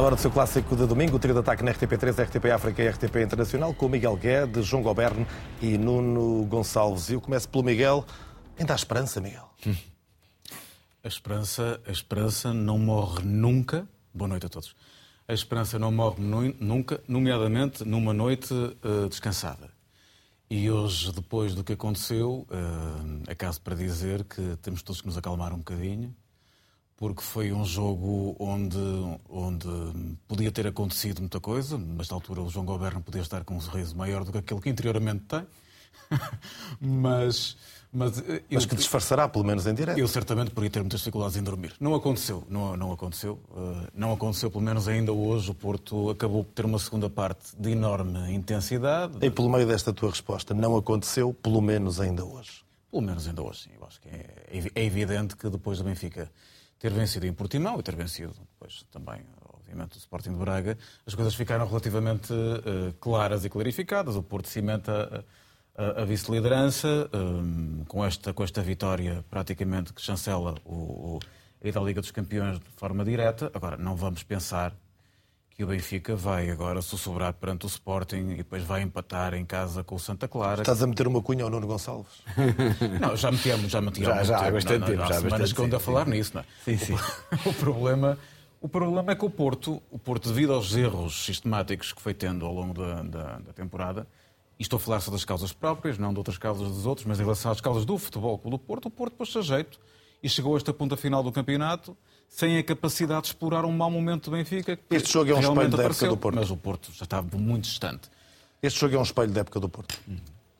Na hora do seu clássico de domingo, o trio de ataque na RTP3, RTP África e RTP Internacional, com Miguel Guedes, João Goberne e Nuno Gonçalves. E eu começo pelo Miguel. Ainda há esperança, Miguel? A esperança, a esperança não morre nunca. Boa noite a todos. A esperança não morre nunca, nomeadamente numa noite uh, descansada. E hoje, depois do que aconteceu, uh, é caso para dizer que temos todos que nos acalmar um bocadinho, porque foi um jogo onde, onde podia ter acontecido muita coisa. Nesta altura, o João Goberno podia estar com um sorriso maior do que aquele que interiormente tem. mas, mas, eu, mas que disfarçará, pelo menos em direto. Eu certamente poderia ter muitas dificuldades em dormir. Não aconteceu, não, não aconteceu. Uh, não aconteceu, pelo menos ainda hoje. O Porto acabou por ter uma segunda parte de enorme intensidade. E pelo meio desta tua resposta, não aconteceu, pelo menos ainda hoje? Pelo menos ainda hoje, sim. Eu acho que é, é evidente que depois do Benfica ter vencido em Portimão e ter vencido depois também, obviamente, o Sporting de Braga, as coisas ficaram relativamente uh, claras e clarificadas. O Porto cimenta a, a vice-liderança um, com, esta, com esta vitória praticamente que chancela o, o, a Liga dos Campeões de forma direta. Agora, não vamos pensar que o Benfica vai agora sussurrar perante o Sporting e depois vai empatar em casa com o Santa Clara. Estás a meter uma cunha ao Nuno Gonçalves? Não, já metíamos, já metíamos. Já, já há bastante tempo. Já há semanas que ando a falar nisso, não é? Sim, sim. O, problema, o problema é que o Porto, o Porto, devido aos erros sistemáticos que foi tendo ao longo da, da, da temporada, e estou a falar só das causas próprias, não de outras causas dos outros, mas em relação às causas do futebol do Porto, o Porto pôs-se a jeito e chegou a esta ponta final do campeonato sem a capacidade de explorar um mau momento do Benfica. Este jogo é um espelho da época do Porto. Mas o Porto já estava muito distante. Este jogo é um espelho da época do Porto.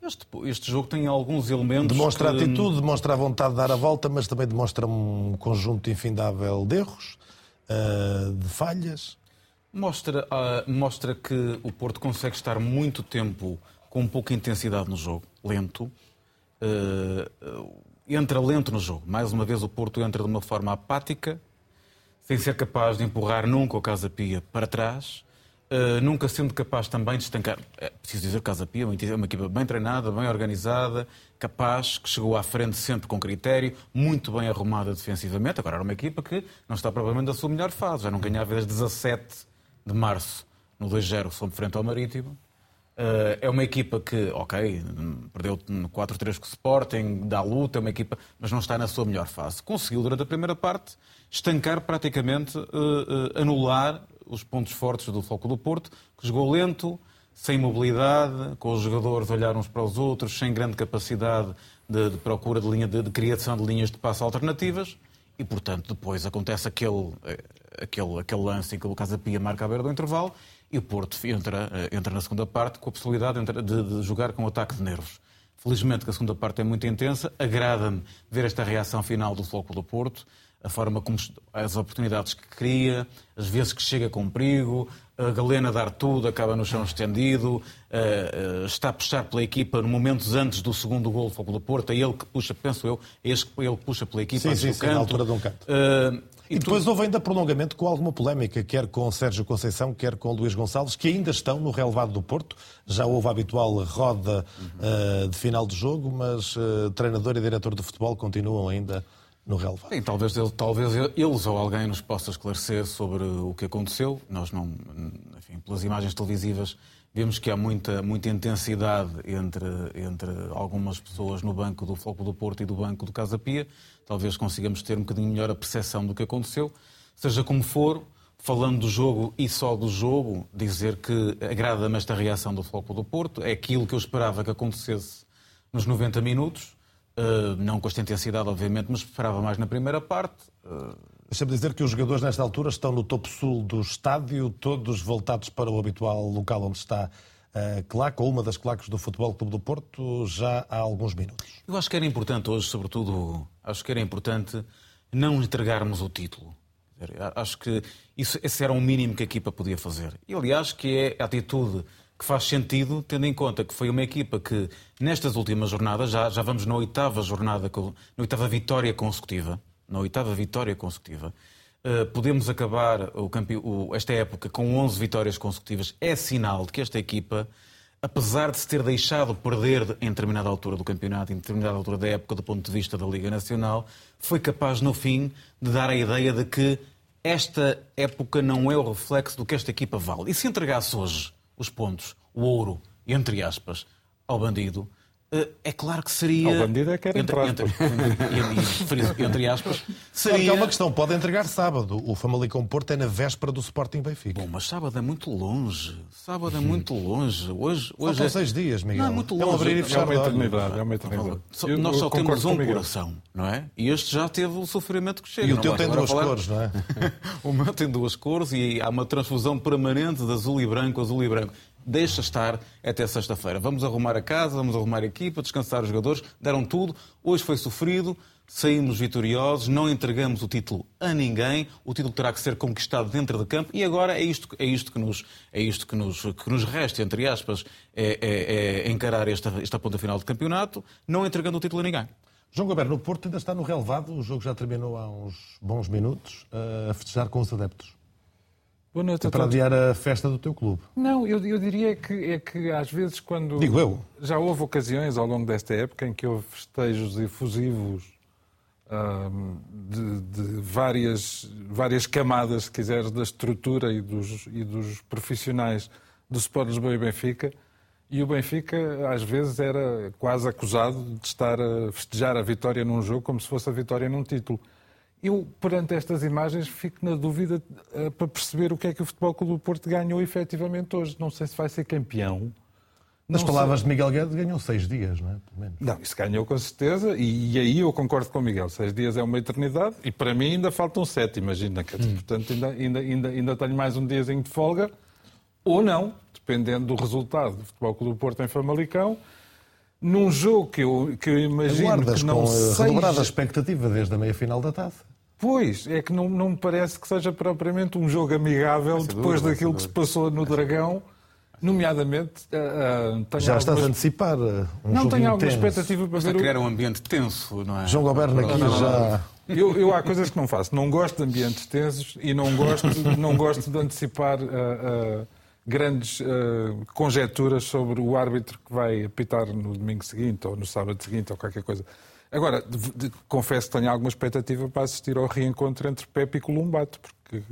Este, este jogo tem alguns elementos. Demonstra que... atitude, demonstra a vontade de dar a volta, mas também demonstra um conjunto infindável de erros, uh, de falhas. Mostra, uh, mostra que o Porto consegue estar muito tempo com pouca intensidade no jogo, lento. Uh, entra lento no jogo. Mais uma vez, o Porto entra de uma forma apática, sem ser capaz de empurrar nunca o Casa Pia para trás, uh, nunca sendo capaz também de estancar. É preciso dizer que o Casa Pia é uma equipa bem treinada, bem organizada, capaz, que chegou à frente sempre com critério, muito bem arrumada defensivamente. Agora era uma equipa que não está provavelmente na sua melhor fase, já não ganhava desde 17 de março no 2-0 sobre frente ao Marítimo. Uh, é uma equipa que, ok, perdeu 4-3 com o Sporting, dá luta, é uma equipa, mas não está na sua melhor fase. Conseguiu, durante a primeira parte, estancar praticamente, uh, uh, anular os pontos fortes do Foco do Porto, que jogou lento, sem mobilidade, com os jogadores a olhar uns para os outros, sem grande capacidade de, de procura de, linha, de, de, criação de linhas de passo alternativas, e, portanto, depois acontece aquele, aquele, aquele lance em que o Pia marca a beira do intervalo, e o Porto entra, eh, entra na segunda parte com a possibilidade de, de jogar com um ataque de nervos. Felizmente que a segunda parte é muito intensa, agrada-me ver esta reação final do Floco do Porto, a forma como as oportunidades que cria, as vezes que chega com perigo, a Galena dar tudo, acaba no chão estendido, uh, uh, está a puxar pela equipa no momentos antes do segundo gol do Porto, é ele que puxa, penso eu, é ele que puxa pela equipa sim, antes sim, do sim, canto. na altura de um canto. Uh, e, depois tu... houve ainda prolongamento com alguma polémica, quer com Sérgio Conceição, quer com Luís Gonçalves, que ainda estão no relevado do Porto. Já houve a habitual roda uhum. uh, de final de jogo, mas uh, treinador e diretor de futebol continuam ainda no relevado. Sim, talvez, talvez eles ou alguém nos possa esclarecer sobre o que aconteceu. Nós não, enfim, pelas imagens televisivas vemos que há muita, muita intensidade entre, entre algumas pessoas no banco do Foco do Porto e do banco do Casa Pia. Talvez consigamos ter um bocadinho melhor a percepção do que aconteceu. Seja como for, falando do jogo e só do jogo, dizer que agrada-me esta reação do Foco do Porto. É aquilo que eu esperava que acontecesse nos 90 minutos. Uh, não com esta intensidade, obviamente, mas esperava mais na primeira parte. Uh... Deixa-me dizer que os jogadores, nesta altura, estão no topo sul do estádio, todos voltados para o habitual local onde está a claque, ou uma das claques do Futebol Clube do Porto, já há alguns minutos. Eu acho que era importante hoje, sobretudo, acho que era importante não entregarmos o título. Acho que isso, esse era o mínimo que a equipa podia fazer. E, aliás, que é a atitude que faz sentido, tendo em conta que foi uma equipa que, nestas últimas jornadas, já, já vamos na oitava jornada, na oitava vitória consecutiva, na oitava vitória consecutiva, uh, podemos acabar o, o, esta época com 11 vitórias consecutivas. É sinal de que esta equipa, apesar de se ter deixado perder em determinada altura do campeonato, em determinada altura da época, do ponto de vista da Liga Nacional, foi capaz, no fim, de dar a ideia de que esta época não é o reflexo do que esta equipa vale. E se entregasse hoje os pontos, o ouro, entre aspas, ao bandido, é claro que seria. Ao bandido é que era entre, entre, entre, entre aspas. Seria... Claro é uma questão, pode entregar sábado. O Famalicão Porto é na véspera do Sporting Benfica. Bom, mas sábado é muito longe. Sábado é muito longe. Hoje, hoje Faltam é... seis dias, Miguel. Não, é muito longe. É um abrir e fechar é uma eternidade. É uma eternidade. Eu, Nós só temos um coração, não é? E este já teve o sofrimento que chega. E o teu tem duas falar... cores, não é? o meu tem duas cores e há uma transfusão permanente de azul e branco, azul e branco deixa estar até sexta-feira. Vamos arrumar a casa, vamos arrumar a equipa, descansar os jogadores, deram tudo. Hoje foi sofrido, saímos vitoriosos, não entregamos o título a ninguém, o título terá que ser conquistado dentro de campo e agora é isto, é isto, que, nos, é isto que, nos, que nos resta, entre aspas, é, é, é encarar esta, esta ponta final de campeonato, não entregando o título a ninguém. João Goberno, o Porto ainda está no relevado, o jogo já terminou há uns bons minutos, a festejar com os adeptos. Boa noite para adiar a festa do teu clube. Não, eu, eu diria que, é que às vezes quando... Digo eu. Já houve ocasiões ao longo desta época em que houve festejos efusivos de, de, várias, várias camadas, se quiseres, da estrutura e dos, e dos profissionais do Sport Lisboa e Benfica, e o Benfica às vezes era quase acusado de estar a festejar a vitória num jogo como se fosse a vitória num título. Eu, perante estas imagens, fico na dúvida uh, para perceber o que é que o Futebol Clube do Porto ganhou efetivamente hoje. Não sei se vai ser campeão. Nas palavras sei. de Miguel Guedes, ganhou seis dias, não é? Pelo menos. Não, isso ganhou com certeza, e, e, aí eu concordo com o Miguel. Seis dias é uma eternidade, e para mim ainda faltam sete, imagina. Hum. Portanto, ainda, ainda, ainda, ainda tenho mais um diazinho de folga, ou não, dependendo do resultado do Futebol Clube do Porto em Famalicão num jogo que eu, que eu imagino Aguardas que não com seja... redobrada expectativa desde a meia-final da taça. Pois, é que não, não me parece que seja propriamente um jogo amigável depois daquilo que se passou no Dragão. Nomeadamente, uh, uh, Já estás a antecipar uh, um Não tenho alguma expectativa para ver. A criar um ambiente tenso, não é? João Goberno aqui não, não, já. Eu, eu, há coisas que não faço. Não gosto de ambientes tensos e não gosto, não gosto de antecipar grandes conjecturas sobre o árbitro que vai apitar no domingo seguinte ou no sábado seguinte ou qualquer coisa. Agora, de, de, confesso que tenho alguma expectativa para assistir ao reencontro entre Pepe e Columbato, porque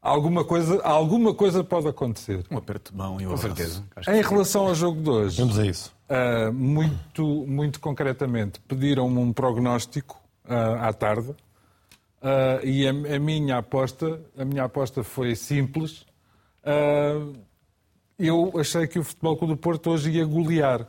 alguma coisa, alguma coisa pode acontecer. Um aperto de mão e Com certeza. Em relação ao jogo de hoje, Vamos a isso. Uh, muito, muito concretamente, pediram-me um prognóstico uh, à tarde. Uh, e a, a, minha aposta, a minha aposta foi simples. eu achei que o Futebol Clube do Porto hoje ia golear.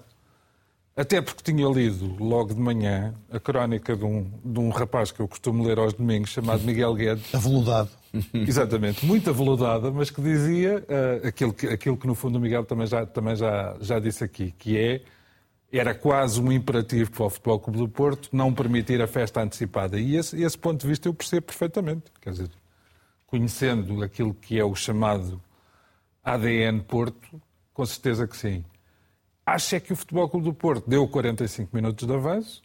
Até porque tinha lido logo de manhã a crónica de um, de um rapaz que eu costumo ler aos domingos, chamado Miguel Guedes. Aveludado. Exatamente, muito aveludada, mas que dizia uh, aquilo, que, aquilo que no fundo o Miguel também, já, também já, já disse aqui, que é era quase um imperativo para o Futebol Clube do Porto não permitir a festa antecipada. E esse, esse ponto de vista eu percebo perfeitamente. Quer dizer, conhecendo aquilo que é o chamado ADN Porto, com certeza que sim. Acho é que o Futebol Clube do Porto deu 45 minutos de avanço.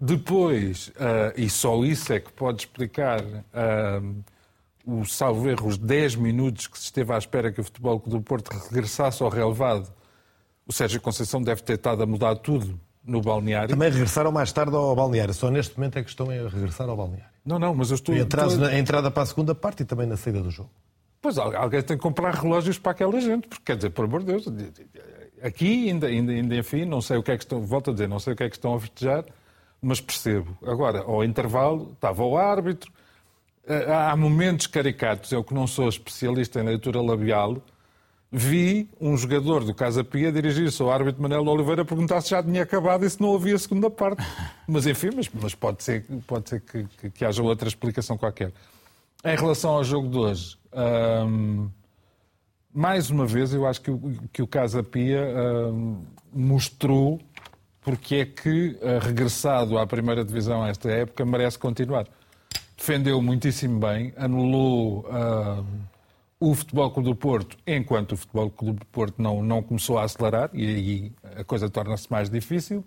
Depois, uh, e só isso é que pode explicar uh, o salvo erro, os 10 minutos que se esteve à espera que o Futebol Clube do Porto regressasse ao relevado. O Sérgio Conceição deve ter estado a mudar tudo no balneário. Também regressaram mais tarde ao balneário. Só neste momento é que estão a regressar ao balneário. Não, não, mas eu estou... E atraso na entrada para a segunda parte e também na saída do jogo. Pois alguém tem que comprar relógios para aquela gente, porque quer dizer, por amor de Deus, Aqui, ainda, ainda, ainda enfim, não sei o que é que estão, volto a dizer, não sei o que é que estão a festejar, mas percebo. Agora, ao intervalo, estava o árbitro, eh, há momentos caricatos, eu que não sou especialista em leitura labial, vi um jogador do Casa Pia dirigir-se ao árbitro Manuel Oliveira perguntar se já tinha acabado e se não havia segunda parte. Mas enfim, mas, mas pode ser, pode ser que, que, que, haja outra explicação qualquer. Em relação ao jogo de hoje, hum, mais uma vez, eu acho que que o Casa Pia uh, mostrou porque é que, uh, regressado à primeira divisão esta época, merece continuar. Defendeu muitíssimo bem, anulou uh, o Futebol Clube do Porto, enquanto o Futebol Clube do Porto não, não começou a acelerar, e aí a coisa torna-se mais difícil.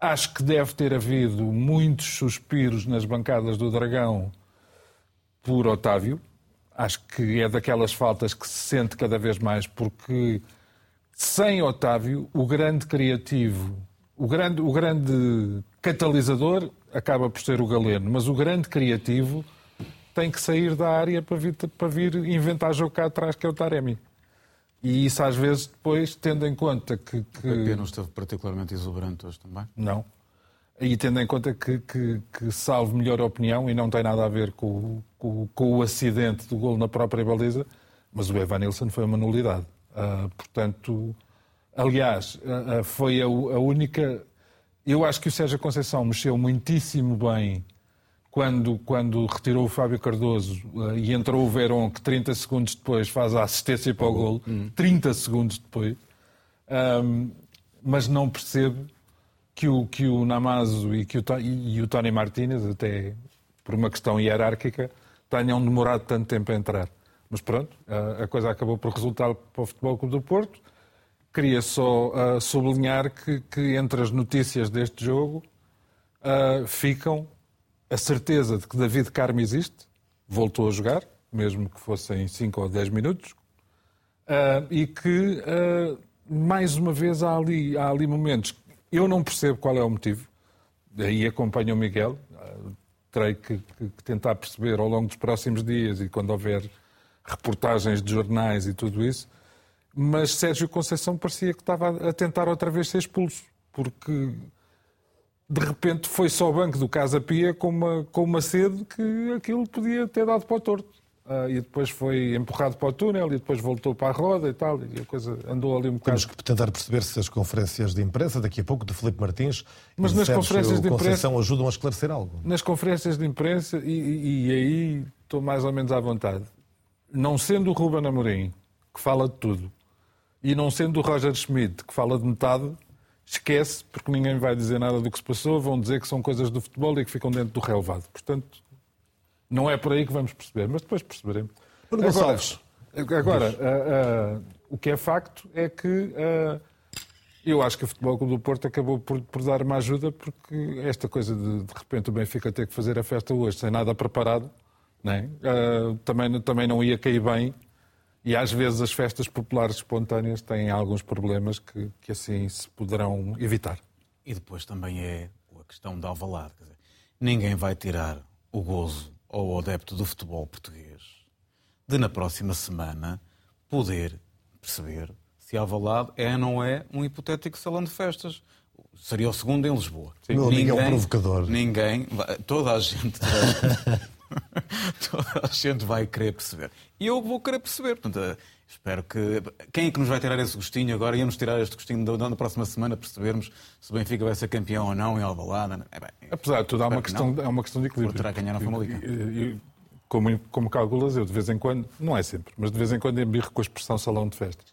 Acho que deve ter havido muitos suspiros nas bancadas do Dragão por Otávio, acho que é daquelas faltas que se sente cada vez mais, porque sem Otávio, o grande criativo, o grande, o grande catalisador acaba por ser o Galeno, mas o grande criativo tem que sair da área para vir, para vir inventar jogo cá atrás, que é o Taremi. E isso às vezes depois, tendo em conta que... que... O PP não esteve particularmente exuberante hoje também? Não. E tendo em conta que, que, que salvo melhor opinião, e não tem nada a ver com, com, com, o acidente do gol na própria baliza, mas o Evan Nilsson foi uma nulidade. Uh, portanto, aliás, uh, foi a, a, única. Eu acho que o Sérgio Conceição mexeu muitíssimo bem quando, quando retirou o Fábio Cardoso uh, e entrou o Verón, que 30 segundos depois faz a assistência para o gol. 30 segundos depois. mas não percebo que o, que o Namazo e, que o, e, e o Tony Martínez, até por uma questão hierárquica, tenham demorado tanto tempo a entrar. Mas pronto, a coisa acabou por resultar para o Futebol Clube do Porto. Queria só sublinhar que, que, entre as notícias deste jogo ficam a certeza de que David Carmo existe, voltou a jogar, mesmo que fossem 5 ou 10 minutos, e que, mais uma vez, há ali, há ali momentos. Eu não percebo qual é o motivo, daí acompanho o Miguel, terei que, que, que tentar perceber ao longo dos próximos dias e quando houver reportagens de jornais e tudo isso, mas Sérgio Conceição parecia que estava a tentar outra vez ser expulso, porque de repente foi só o banco do Casa Pia com uma, com uma sede que aquilo podia ter dado para o torto. Uh, e depois foi empurrado para o túnel e depois voltou para a roda e tal, e a coisa andou ali um bocado. Temos que tentar perceber se as conferências de imprensa, daqui a pouco, de Felipe Martins Mas nas conferências de imprensa ajudam a esclarecer algo. Nas conferências de imprensa, e, e, e aí estou mais ou menos à vontade, não sendo o Ruben Amorim, que fala de tudo, e não sendo o Roger Schmidt, que fala de metade, esquece, porque ninguém vai dizer nada do que se passou, vão dizer que são coisas do futebol e que ficam dentro do relevado. Portanto, não é por aí que vamos perceber, mas depois perceberemos. Agora, agora uh, uh, o que é facto é que uh, eu acho que o Futebol Clube do Porto acabou por, por, dar uma ajuda, porque esta coisa de de repente o Benfica ter que fazer a festa hoje sem nada preparado né? Uh, também, também não ia cair bem. E às vezes as festas populares espontâneas têm alguns problemas que, que assim se poderão evitar. E depois também é a questão da Alvalade. Dizer, ninguém vai tirar o gozo ao adepto do futebol português de na próxima semana poder perceber se Alvalade é ou não é um hipotético salão de festas. Seria o segundo em Lisboa. Sim. Meu ninguém, amigo é um provocador. Ninguém, toda a gente Toda a gente vai querer perceber. E eu vou querer perceber. Portanto, espero que. Quem é que nos vai tirar esse gostinho agora? Ia-nos tirar este gostinho da, da próxima semana percebermos se o Benfica vai ser campeão ou não em Alvalade. É bem, Apesar de tudo, há uma, questão, é uma questão de equilíbrio. Terá ganhar na Famalicão. Como, como calculas, eu de vez em quando, não é sempre, mas de vez em quando embirro com a expressão salão de festas.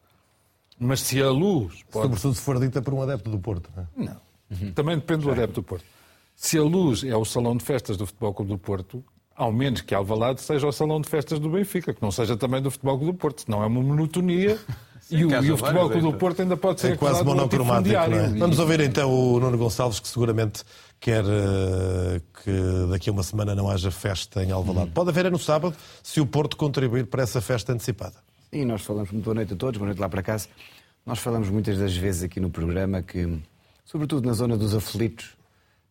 Mas se a luz. Pode... Sobretudo se for dita por um adepto do Porto. Não. É? não. Uhum. Também depende do adepto do Porto. Se a luz é o salão de festas do Futebol Clube do Porto, ao menos que Alvalade seja o salão de festas do Benfica, que não seja também do Futebol Clube do Porto, senão é uma monotonia Sim, e, o, e o Futebol Clube do Porto ainda pode ser é quase monocromático. É? Vamos ouvir então o Nuno Gonçalves, que seguramente quer uh, que daqui a uma semana não haja festa em Alvalade. Hum. Pode haver é no sábado, se o Porto contribuir para essa festa antecipada. E nós falamos, muito boa noite a todos, boa noite lá para casa. Nós falamos muitas das vezes aqui no programa que, sobretudo na zona dos aflitos,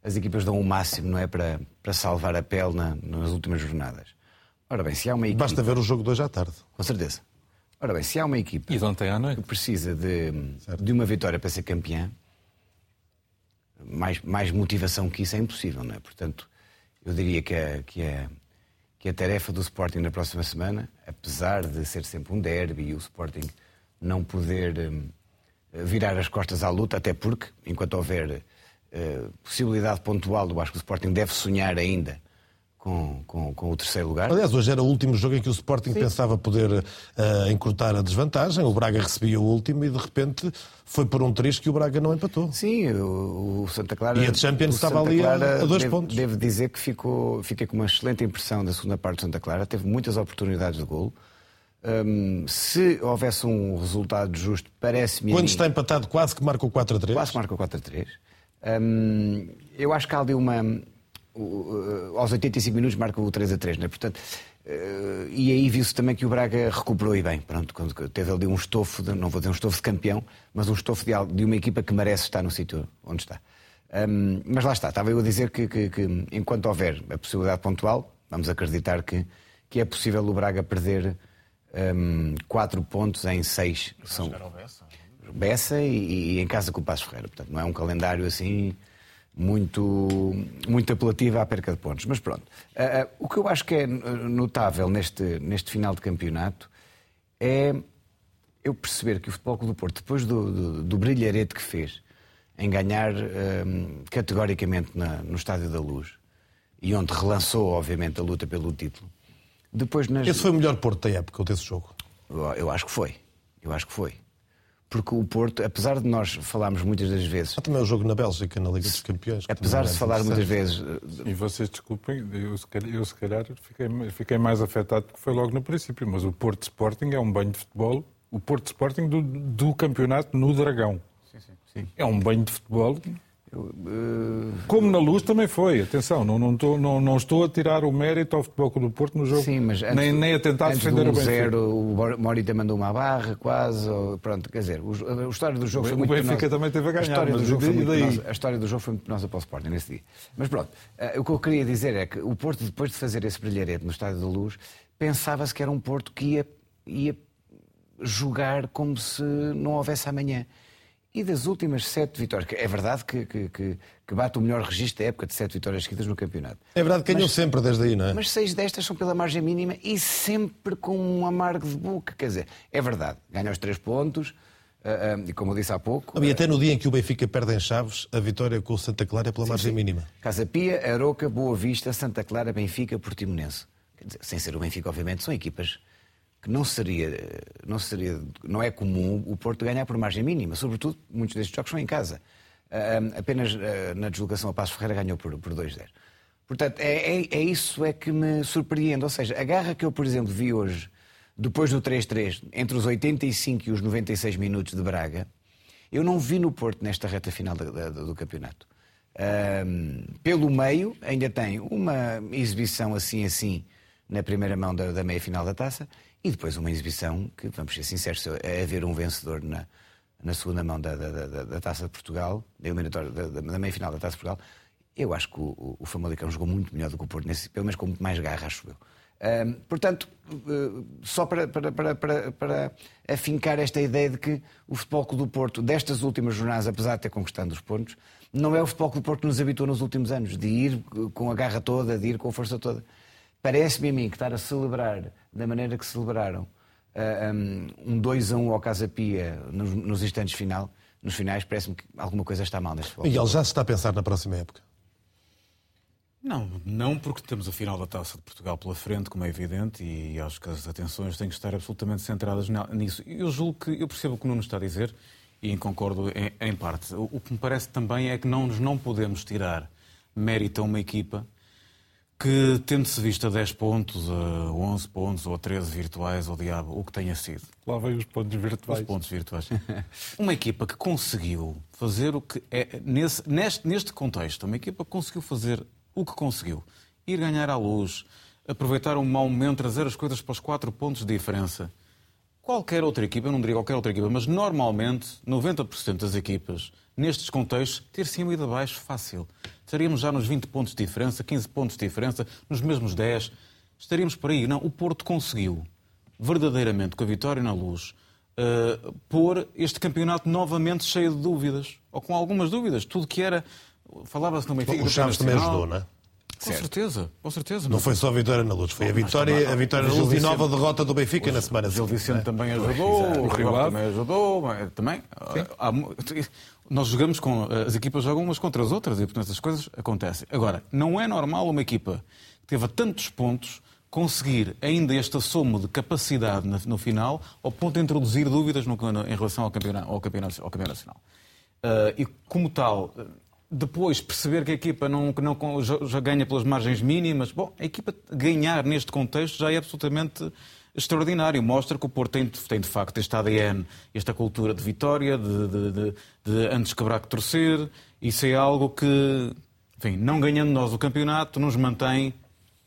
as equipas dão o máximo, não é? Para, para salvar a pele na, nas últimas jornadas. Ora bem, se há uma equipa. Basta ver o jogo de hoje à tarde. Com certeza. Ora bem, se há uma equipa e de ontem à noite. que precisa de, de uma vitória para ser campeã, mais, mais motivação que isso é impossível, não é? Portanto, eu diria que a, que, a, que a tarefa do Sporting na próxima semana, apesar de ser sempre um derby e o Sporting não poder um, virar as costas à luta, até porque, enquanto houver uh, possibilidade pontual, eu acho que o Sporting deve sonhar ainda com, com, com, o terceiro lugar. Aliás, hoje era o último jogo em que o Sporting Sim. pensava poder uh, encurtar a desvantagem. O Braga recebia o último e de repente foi por um triz que o Braga não empatou. Sim, o, o Santa Clara. E a Champions estava ali a, a, dois deve, pontos. Devo dizer que ficou, fiquei com uma excelente impressão da segunda parte do Santa Clara. Teve muitas oportunidades de golo. Um, se houvesse um resultado justo, parece-me. Quando está empatado, quase que marca o 4 a 3. Quase marca o 4 a 3. Hum, eu acho que há ali uma. aos 85 minutos marca o 3 a 3, não é? Portanto, uh, e aí viu-se também que o Braga recuperou e bem. Pronto, quando teve ali um estofo, de, não vou dizer um estofo de campeão, mas um estofo de, de uma equipa que merece estar no sítio onde está. Um, mas lá está, estava eu a dizer que, que, que, enquanto houver a possibilidade pontual, Vamos acreditar que, que é possível o Braga perder um, quatro pontos em seis. Que são Bessa. E, e, em casa com o Passo Ferreira. Portanto, não é um calendário assim muito, muito apelativo à perca de pontos. Mas pronto. Uh, o que eu acho que é notável neste, neste final de campeonato é eu perceber que o Futebol Clube do Porto, depois do, do, do brilharete que fez em ganhar um, categoricamente na, no Estádio da Luz, e onde relançou, obviamente, a luta pelo título, depois nas... Esse foi o melhor Porto da época, desse jogo? Eu, eu acho que foi. Eu acho que foi. Porque o Porto, apesar de nós falarmos muitas das vezes. Há também o jogo na Bélgica, na Liga dos Campeões. Apesar de se falar muitas vezes. E vocês desculpem, eu se calhar, eu, se calhar fiquei, fiquei, mais afetado porque foi logo no princípio, mas o Porto Sporting é um banho de futebol. O Porto Sporting do, do campeonato no Dragão. Sim, sim, sim. É um banho de futebol. Como na luz também foi, atenção, não, não, estou, não, não estou a tirar o mérito ao Futebol Clube do Porto no jogo, Sim, mas antes, nem, nem a tentar defender do o Benfica. Zero, o Morita mandou uma barra quase, ou, pronto, quer dizer, o, a história do jogo o, foi muito O Benfica penosa. também teve a ganhar, a história, do jogo foi muito penosa, a história do jogo foi muito penosa para o Sporting nesse dia. Mas pronto, uh, o que eu queria dizer é que o Porto, depois de fazer esse brilharete no Estádio da Luz, pensava-se que era um Porto que ia, ia jogar como se não houvesse amanhã. E das últimas sete vitórias, é verdade que, que, que, que, bate o melhor registro da época de sete vitórias seguidas no campeonato. É verdade que ganhou sempre desde aí, não é? Mas seis destas são pela margem mínima e sempre com um amargo de boca. Quer dizer, é verdade, ganha os três pontos. Uh, e como eu disse há pouco. E até no dia em que o Benfica perde em Chaves, a vitória com o Santa Clara é pela sim, margem sim. mínima. Casa Pia, Aroca, Boa Vista, Santa Clara, Benfica, Portimonense. Quer dizer, sem ser o Benfica, obviamente, são equipas que não seria, não seria, não é comum o Porto ganhar por margem mínima. Sobretudo, muitos destes jogos são em casa. Uh, apenas uh, na deslocação a Passo Ferreira ganhou por, por 2-0. Portanto, é, é, é, isso é que me surpreende. Ou seja, a garra que eu, por exemplo, vi hoje, depois do 3-3, entre os 85 e os 96 minutos de Braga, eu não vi no Porto nesta reta final do, do, do campeonato. Uh, pelo meio, ainda tem uma exibição assim-assim na primeira mão da, da meia-final da taça e depois uma exibição que, vamos ser sinceros, é haver um vencedor na, na segunda mão da, da, da, da Taça de Portugal, da da, da meia-final da Taça de Portugal, eu acho que o, o Famalicão jogou muito melhor do que o Porto, nesse, pelo menos com muito mais garra, acho eu. Um, portanto, uh, só para, para, para, para, para afincar esta ideia de que o Futebol Clube do Porto, destas últimas jornadas, apesar de ter conquistado os pontos, não é o Futebol Clube do Porto que nos habituou nos últimos anos, de ir com a garra toda, de ir com a força toda. Parece-me a mim que estar a celebrar da maneira que celebraram uh, um 2 a 1 ao Casa Pia nos, nos instantes final, nos finais, parece-me que alguma coisa está mal neste futebol. Miguel, já se está a pensar na próxima época? Não, não porque temos a final da Taça de Portugal pela frente, como é evidente, e acho que as atenções têm que estar absolutamente centradas nisso. Eu julgo que, eu percebo o que o Nuno está a dizer e concordo em, em parte. O, o, que me parece também é que não nos não podemos tirar mérito a uma equipa que, tendo-se visto a 10 pontos, a 11 pontos ou a 13 virtuais, ou diabo, o que tenha sido. Lá vem os pontos virtuais. Os pontos virtuais. uma equipa que conseguiu fazer o que é, nesse, neste, neste contexto, uma equipa que conseguiu fazer o que conseguiu. Ir ganhar à luz, aproveitar um mau momento, trazer as coisas para os 4 pontos de diferença. Qualquer outra equipa, eu não diria qualquer outra equipa, mas normalmente 90% das equipas nestes contextos, ter cima e abaixo fácil. Estaríamos já nos 20 pontos de diferença, 15 pontos de diferença, nos mesmos 10. Estaríamos por aí. Não, o Porto conseguiu, verdadeiramente, com a vitória na luz, uh, pôr este campeonato novamente cheio de dúvidas. Ou com algumas dúvidas. Tudo que era. Falava-se no Benfica. O Chaves também ajudou, não é? Com certeza, com certeza. Não foi só a vitória na luz, foi a vitória, a vitória na luz e nova derrota do Benfica na semana seguinte. O Vicente também ajudou, o Rio também ajudou, também. Há, nós jogamos com. As equipas jogam umas contra as outras e, portanto, essas coisas acontecem. Agora, não é normal uma equipa que teve tantos pontos conseguir ainda este assomo de capacidade no final ao ponto de introduzir dúvidas no, em relação ao campeonato, ao campeonato, ao campeonato nacional. Uh, e, como tal, depois perceber que a equipa não, não já, já, ganha pelas margens mínimas, bom, a equipa ganhar neste contexto já é absolutamente extraordinário. Mostra que o Porto tem, tem de facto este ADN, esta cultura de vitória, de, de, de, de antes quebrar que torcer. Isso é algo que, enfim, não ganhando nós o campeonato, nos mantém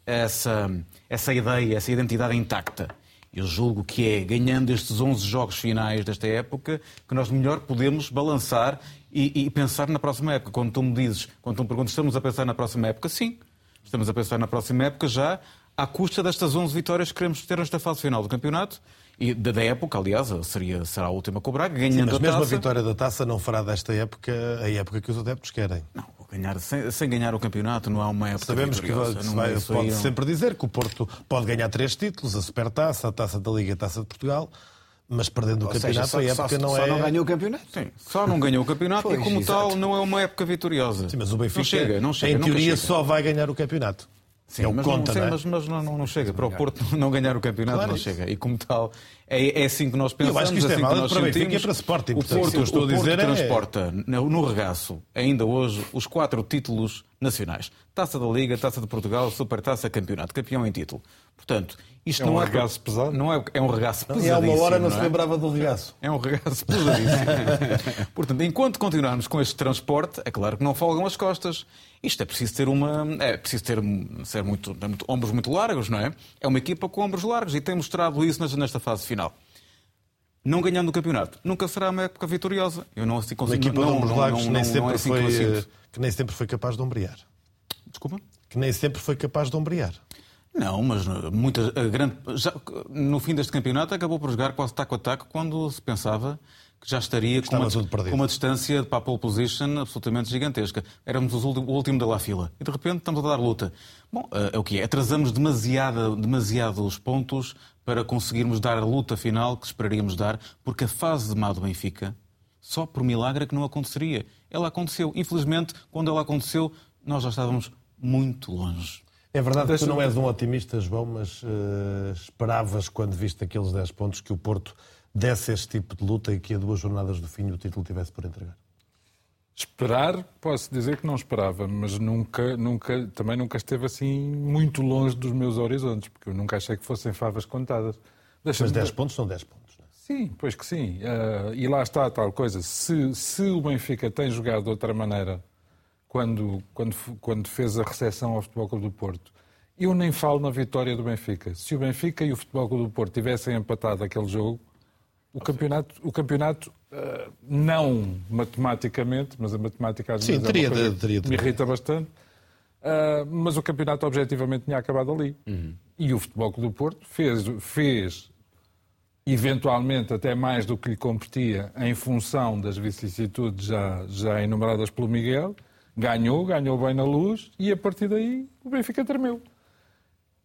essa, essa ideia, essa identidade intacta. Eu julgo que é ganhando estes 11 jogos finais desta época que nós melhor podemos balançar e, e, pensar na próxima época. Quando tu me dizes, quando tu me perguntas, estamos a pensar na próxima época, sim. Estamos a pensar na próxima época já à custa destas 11 vitórias que queremos ter nesta fase final do campeonato. E da, da época, aliás, seria, será a última com o Braga, ganhando Sim, mas mesmo a taça. a vitória da taça não fará desta época a época que os adeptos querem. Não, ganhar, sem, sem, ganhar o campeonato não há uma época Sabemos que vai, pode não... sempre dizer que o Porto pode ganhar três títulos, a Supertaça, a Taça da Liga e a Taça de Portugal, mas perdendo Ou o campeonato, seja, só, a época só, não só é. Só não ganhou o campeonato. Sim, só não ganhou o campeonato pois, e, como exato. tal, não é uma época vitoriosa. Sim, mas o Benfica, não chega, não chega, em teoria, só vai ganhar o campeonato. Sim, é o mas, conta, não, sim, é? mas, mas não, não, chega. Para o Porto não ganhar o campeonato claro, não isso. chega. E como tal, é, é assim que nós pensamos. Eu acho que isto assim é válido para Benfica e para Sporting. O Porto, eu estou o a dizer Porto transporta é... no regaço, ainda hoje, os quatro títulos nacionais. Taça da Liga, Taça de Portugal, Supertaça, Campeonato. Campeão em título. Portanto, isto é não um é regaço pesado? Não é, é um regaço pesadíssimo. E há uma hora não, não se lembrava do regaço. É um regaço pesadíssimo. Portanto, enquanto continuarmos com este transporte, é claro que não folgam as costas. Isto é preciso ter uma. É preciso ter ser muito, muito, ombros muito largos, não é? É uma equipa com ombros largos e tem mostrado isso nesta fase final. Não ganhando o campeonato, nunca será uma época vitoriosa. Eu não assim consigo. Uma equipa não, de ombros largos nem sempre é assim foi, que nem sempre foi capaz de ombrear. Desculpa? Que nem sempre foi capaz de ombrear. Não, mas muita, grande, já, no fim deste campeonato acabou por jogar quase taco a taco quando se pensava que já estaria com uma, com uma, distância para a pole position absolutamente gigantesca. Éramos o último da lá fila. E de repente estamos a dar luta. Bom, é o que é. Atrasamos demasiado, demasiados pontos para conseguirmos dar a luta final que esperaríamos dar, porque a fase de má do Benfica, só por milagre é que não aconteceria. Ela aconteceu. Infelizmente, quando ela aconteceu, nós já estávamos muito longe. É verdade que tu não és um otimista, João, mas uh, esperavas, quando viste aqueles 10 pontos, que o Porto desse este tipo de luta e que a duas jornadas do fim o título tivesse por entregar? Esperar, posso dizer que não esperava, mas nunca, nunca, também nunca esteve assim muito longe dos meus horizontes, porque eu nunca achei que fossem favas contadas. Mas 10 pontos são 10 pontos, não é? Sim, pois que sim. Uh, e lá está a tal coisa. Se, se o Benfica tem jogado de outra maneira quando, quando, quando fez a recepção ao Futebol Clube do Porto, eu nem falo na vitória do Benfica. Se o Benfica e o Futebol Clube do Porto tivessem empatado aquele jogo, o campeonato, o campeonato uh, não matematicamente, mas a matemática às Sim, vezes teria, é teria, teria, me irrita bastante, uh, mas o campeonato objetivamente tinha acabado ali. Uhum. E o Futebol Clube do Porto fez, fez eventualmente até mais do que lhe competia em função das vicissitudes já, já enumeradas pelo Miguel, ganhou, ganhou bem na luz e a partir daí o Benfica tremeu.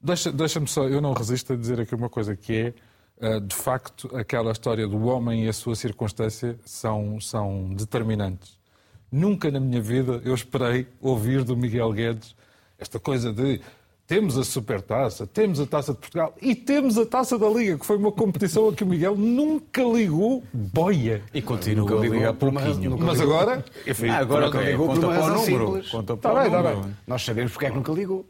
Deixa-me deixa só, eu não resisto a dizer aqui uma coisa que é eh, de facto, aquela história do homem e a sua circunstância são, são determinantes. Nunca na minha vida eu esperei ouvir do Miguel Guedes esta coisa de temos a Supertaça, temos a Taça de Portugal e temos a Taça da Liga, que foi uma competição a que o Miguel nunca ligou boia. E continua a ligar por pouquinho. Mas agora... Enfim, ah, agora nunca ligou por uma razão simples. Conta para tá bem, tá bem. Nós sabemos porque é que nunca ligou.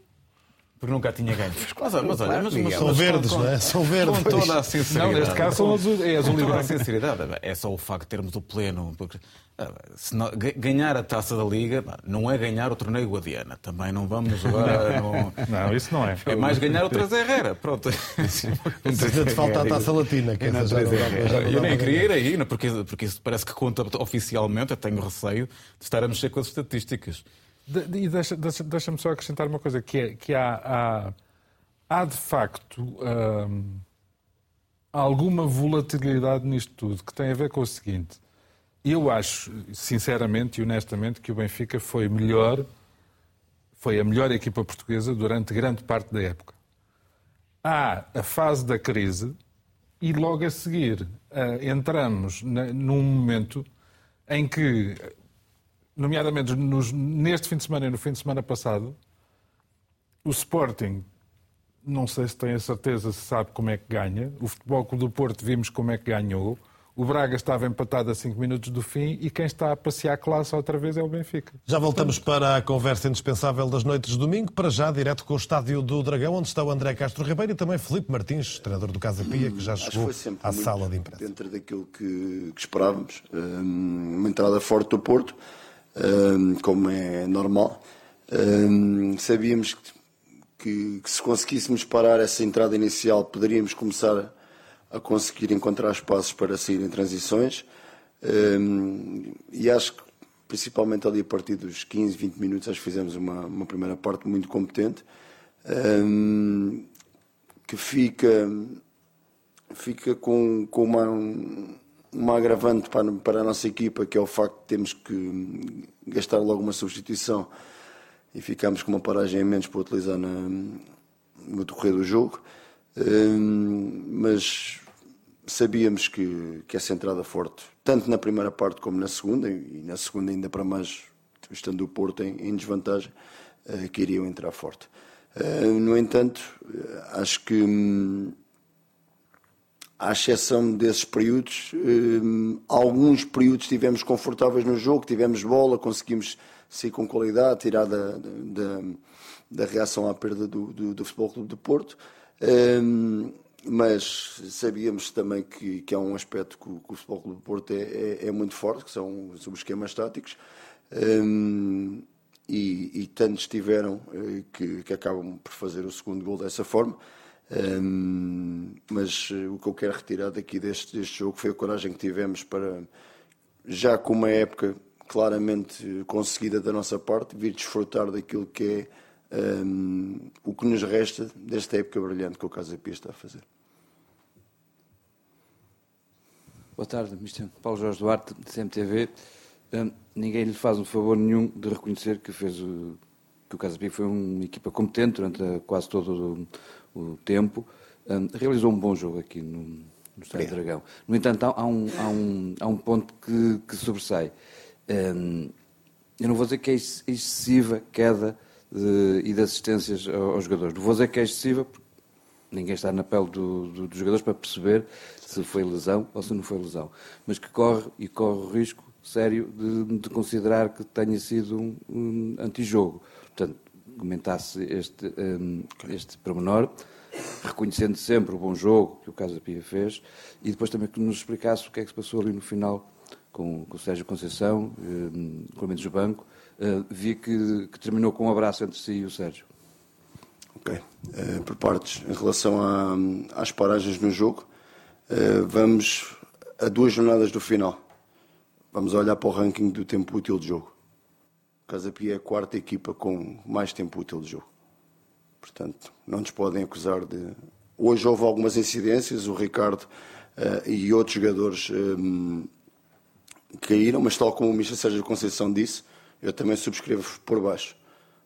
Porque nunca tinha ganho. Mas, mas olha, mas, mas, são verdes, não é? São verdes. Com toda a sinceridade. Não, neste caso são azul, é azul com toda a sinceridade. É só o facto de termos o pleno. Porque, ah, não, ganhar a taça da Liga não é ganhar o torneio Guadiana. Também não vamos agora. Não, não isso não é. É mais ganhar o 3 Herrera. Pronto. Precisa-te falta a taça latina. Que é já já eu nem queria ir aí, porque, porque isso parece que conta oficialmente. Eu tenho receio de estar a mexer com as estatísticas. E deixa-me deixa só acrescentar uma coisa, que é que há, há, há de facto hum, alguma volatilidade nisto tudo, que tem a ver com o seguinte. Eu acho, sinceramente e honestamente, que o Benfica foi melhor, foi a melhor equipa portuguesa durante grande parte da época. Há a fase da crise e logo a seguir uh, entramos num momento em que nomeadamente nos, neste fim de semana e no fim de semana passado, o Sporting, não sei se tem a certeza se sabe como é que ganha, o Futebol Clube do Porto vimos como é que ganhou, o Braga estava empatado a 5 minutos do fim e quem está a passear a classe outra vez é o Benfica. Já voltamos para a conversa indispensável das noites de domingo, para já direto com o Estádio do Dragão, onde está o André Castro Ribeiro e também Felipe Martins, treinador do Casa Pia, que já chegou à sala de imprensa. Dentro daquilo que, que esperávamos, hum, uma entrada forte do Porto, como é normal. sabíamos que, que, se conseguíssemos parar essa entrada inicial, poderíamos começar a conseguir encontrar espaços para sair em transições. e acho que principalmente ali a partir dos 15, 20 minutos, acho que fizemos uma, uma primeira parte muito competente, que fica, fica com, com uma, uma agravante para, para a nossa equipa, que é o facto de termos que gastar logo uma substituição e ficamos com uma paragem em menos para utilizar na, no decorrer do jogo. Um, mas sabíamos que, que essa entrada forte, tanto na primeira parte como na segunda, e na segunda ainda para mais, estando o Porto em, em desvantagem, uh, que iriam entrar forte. Uh, no entanto, acho que, um, à exceção desses períodos, um, alguns períodos tivemos confortáveis no jogo, tivemos bola, conseguimos sair com qualidade, tirar da, da, da reação à perda do, do, do Futebol Clube de Porto. Um, mas sabíamos também que, que há um aspecto que o, que o Futebol Clube do Porto é, é, é, muito forte, que são, são os esquemas táticos, um, e, e, tantos tiveram eh, que, que, acabam por fazer o segundo gol dessa forma. Um, mas eh, o que eu quero retirar daqui deste, deste jogo foi a coragem que tivemos para, já com uma época claramente conseguida da nossa parte, vir desfrutar daquilo que é um, o que nos resta desta época brilhante que o Casa Pia está a fazer. Boa tarde, Mr. Paulo Jorge Duarte, de CMTV. Um, ninguém lhe faz um favor nenhum de reconhecer que fez o, que o Casa Pia foi uma equipa competente durante quase todo o, o tempo. Um, realizou um bom jogo aqui no, no Estádio Dragão. No entanto, há, um, há, um, há um ponto que, que sobressai. Um, eu não vou dizer que é excessiva queda de, e de assistências aos jogadores. Não vou dizer que é excessiva, porque ninguém está na pele do, do, dos jogadores para perceber se foi lesão ou se não foi lesão, mas que corre e corre o risco sério de, de considerar que tenha sido um, um antijogo. Portanto, comentasse este, um, este pormenor, reconhecendo sempre o bom jogo que o Casa Pia fez, e depois também que nos explicasse o que é que se passou ali no final com, com o Sérgio Conceição, eh, com o do Banco, uh, vi que, que, terminou com um abraço entre si e o Sérgio. Ok. Uh, por partes, em relação a, às paragens no jogo, uh, vamos a duas jornadas do final. Vamos olhar para o ranking do tempo útil de jogo. Casa Pia é a quarta equipa com mais tempo útil de jogo. Portanto, não nos podem acusar de. Hoje houve algumas incidências, o Ricardo uh, e outros jogadores um, caíram, mas tal como o Michel Sérgio Conceição disse, eu também subscrevo por baixo.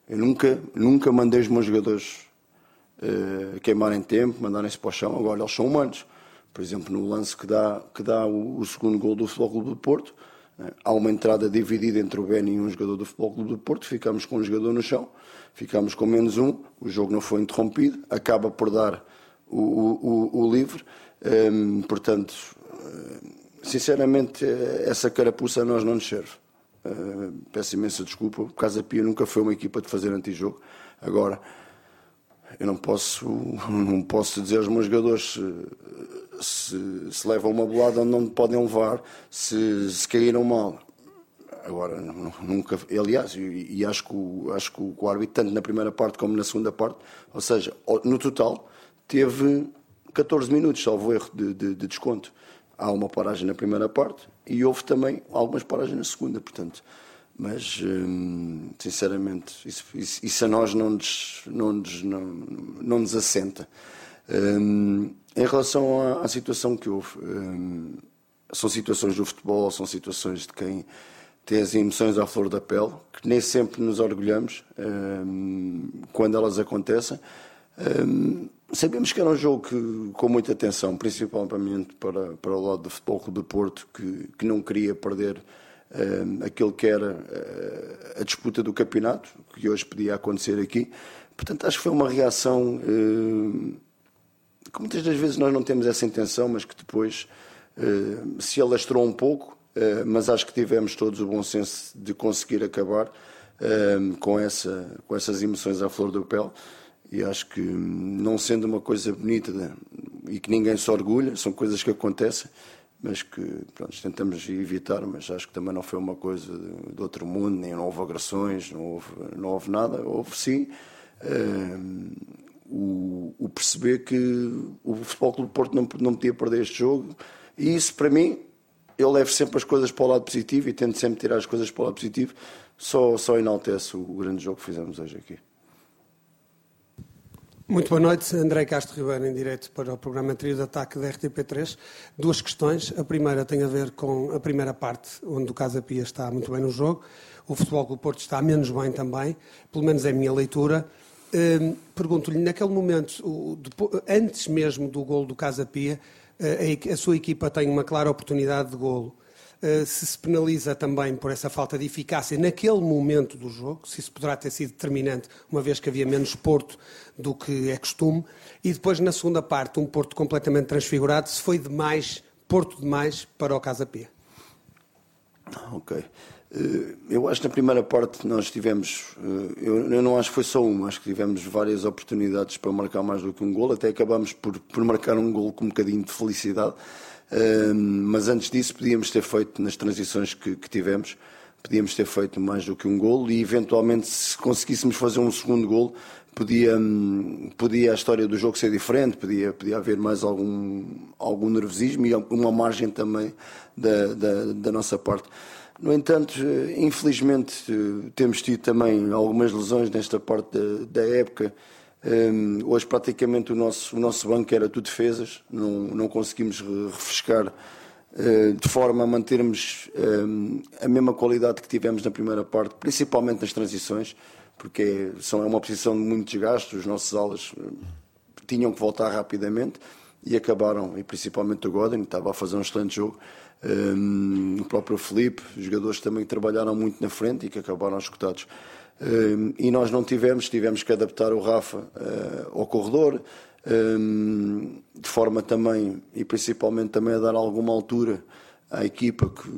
Eu nunca, nunca mandei os meus jogadores uh, queimarem tempo, mandarem-se para o chão. Agora, eles são humanos. Por exemplo, no lance que dá, que dá o, o segundo gol do Futebol Clube do Porto, há uma entrada dividida entre o Beni e um jogador do Futebol Clube do Porto. Ficamos com um jogador no chão, ficamos com menos um. O jogo não foi interrompido, acaba por dar o, o, o livre. Um, ehm, portanto, uh, sinceramente, essa carapuça a nós não nos serve. Uh, peço imensa desculpa. O Casa Pia nunca foi uma equipa de fazer antijogo. Agora, eu não posso, não posso dizer aos meus jogadores se, se, se levam uma bolada onde não podem levar, se, se caíram mal. Agora, nunca. Aliás, e, e acho, que o, acho que o árbitro, tanto na primeira parte como na segunda parte, ou seja, no total, teve 14 minutos, salvo erro, de, de, de desconto há uma paragem na primeira parte e houve também algumas paragens na segunda, portanto. Mas, hum, sinceramente, isso, isso, isso, a nós não nos, não nos, não, não nos assenta. Hum, em relação à, à, situação que houve, hum, são situações do futebol, são situações de quem tem as emoções à flor da pele, que nem sempre nos orgulhamos quando elas acontecem. Sabemos que era um jogo que, com muita atenção, principalmente para, para o lado do Futebol de Porto, que, que não queria perder uh, aquilo que era uh, a disputa do campeonato, que hoje podia acontecer aqui. Portanto, acho que foi uma reação uh, que muitas das vezes nós não temos essa intenção, mas que depois se alastrou um pouco, mas acho que tivemos todos o bom senso de conseguir acabar com, essa, com essas emoções à flor do pele. E acho que, não sendo uma coisa bonita né, e que ninguém se orgulha, são coisas que acontecem, mas que pronto, tentamos evitar. Mas acho que também não foi uma coisa de, de outro mundo, nem não houve agressões, não houve, não houve nada. Houve sim uh, o, o, perceber que o Futebol Clube Porto não, não podia perder este jogo, e isso para mim eu levo sempre as coisas para o lado positivo e tento sempre tirar as coisas para o lado positivo. Só, só enaltece o grande jogo que fizemos hoje aqui. Muito boa noite, André Castro Ribeiro, em direto para o programa Trio de Ataque da RTP3. Duas questões. A primeira tem a ver com a primeira parte, onde o Casa Pia está muito bem no jogo. O Futebol do Porto está menos bem também, pelo menos é a minha leitura. Hum, pergunto-lhe, naquele momento, antes mesmo do golo do Casa Pia, eh, a sua equipa tem uma clara oportunidade de golo. Eh, se se penaliza também por essa falta de eficácia naquele momento do jogo, se isso poderá ter sido determinante, uma vez que havia menos Porto do que é costume, e depois na segunda parte um Porto completamente transfigurado, se foi demais, Porto demais para o Casa P. Ok. Eh, eu acho que na primeira parte nós tivemos, eh, eu não acho que foi só uma, acho que tivemos várias oportunidades para marcar mais do que um gol, até acabamos por, por marcar um gol com um bocadinho de felicidade mas antes disso podíamos ter feito nas transições que, que, tivemos, podíamos ter feito mais do que um golo e eventualmente se conseguíssemos fazer um segundo golo podia, hum, podia a história do jogo ser diferente, podia, podia haver mais algum, algum nervosismo e uma margem também da, da, da nossa parte. No entanto, infelizmente temos tido também algumas lesões nesta parte da, da época um, hoje praticamente o nosso, o nosso banco era tudo defesas, não, não conseguimos refrescar uh, de forma a mantermos um, a mesma qualidade que tivemos na primeira parte, principalmente nas transições, porque são, é uma posição de muito desgaste, os nossos alas uh, tinham que voltar rapidamente e acabaram, e principalmente o Godin, estava a fazer um excelente jogo, um, o próprio Felipe, jogadores também trabalharam muito na frente e que acabaram escutados e nós não tivemos, tivemos que adaptar o Rafa eh, ao corredor, de forma também, e principalmente também a dar alguma altura à equipa que,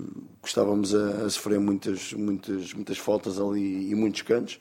que estávamos a, a, sofrer muitas, muitas, muitas faltas ali e muitos cantos.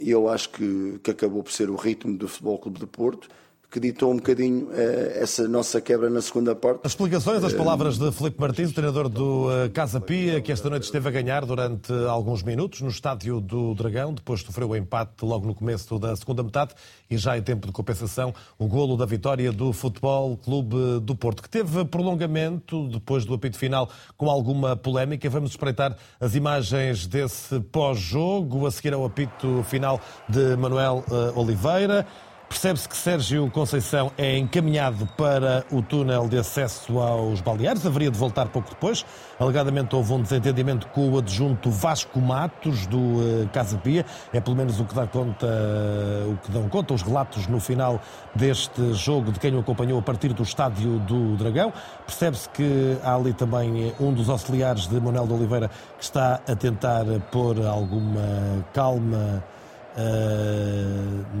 E eu acho que, que acabou por ser o ritmo do Futebol Clube de Porto que ditou um bocadinho eh, essa nossa quebra na segunda parte. As explicações, as palavras de Felipe Martins, treinador do eh, Casa Pia, que esta noite esteve a ganhar durante alguns minutos no estádio do Dragão, depois sofreu o empate logo no começo da segunda metade e já em tempo de compensação o golo da vitória do Futebol Clube do Porto, que teve prolongamento depois do apito final com alguma polémica. Vamos espreitar as imagens desse pós-jogo, a seguir ao apito final de Manuel eh, Oliveira. Percebe-se que Sérgio Conceição é encaminhado para o túnel de acesso aos balneários. Haveria de voltar pouco depois. Alegadamente houve um desentendimento com o adjunto Vasco Matos do uh, Casa Pia. É pelo menos o que dá conta, uh, o que dão conta os relatos no final deste jogo de quem o acompanhou a partir do estádio do Dragão. Percebe-se que há ali também um dos auxiliares de Manuel de Oliveira que está a tentar pôr alguma calma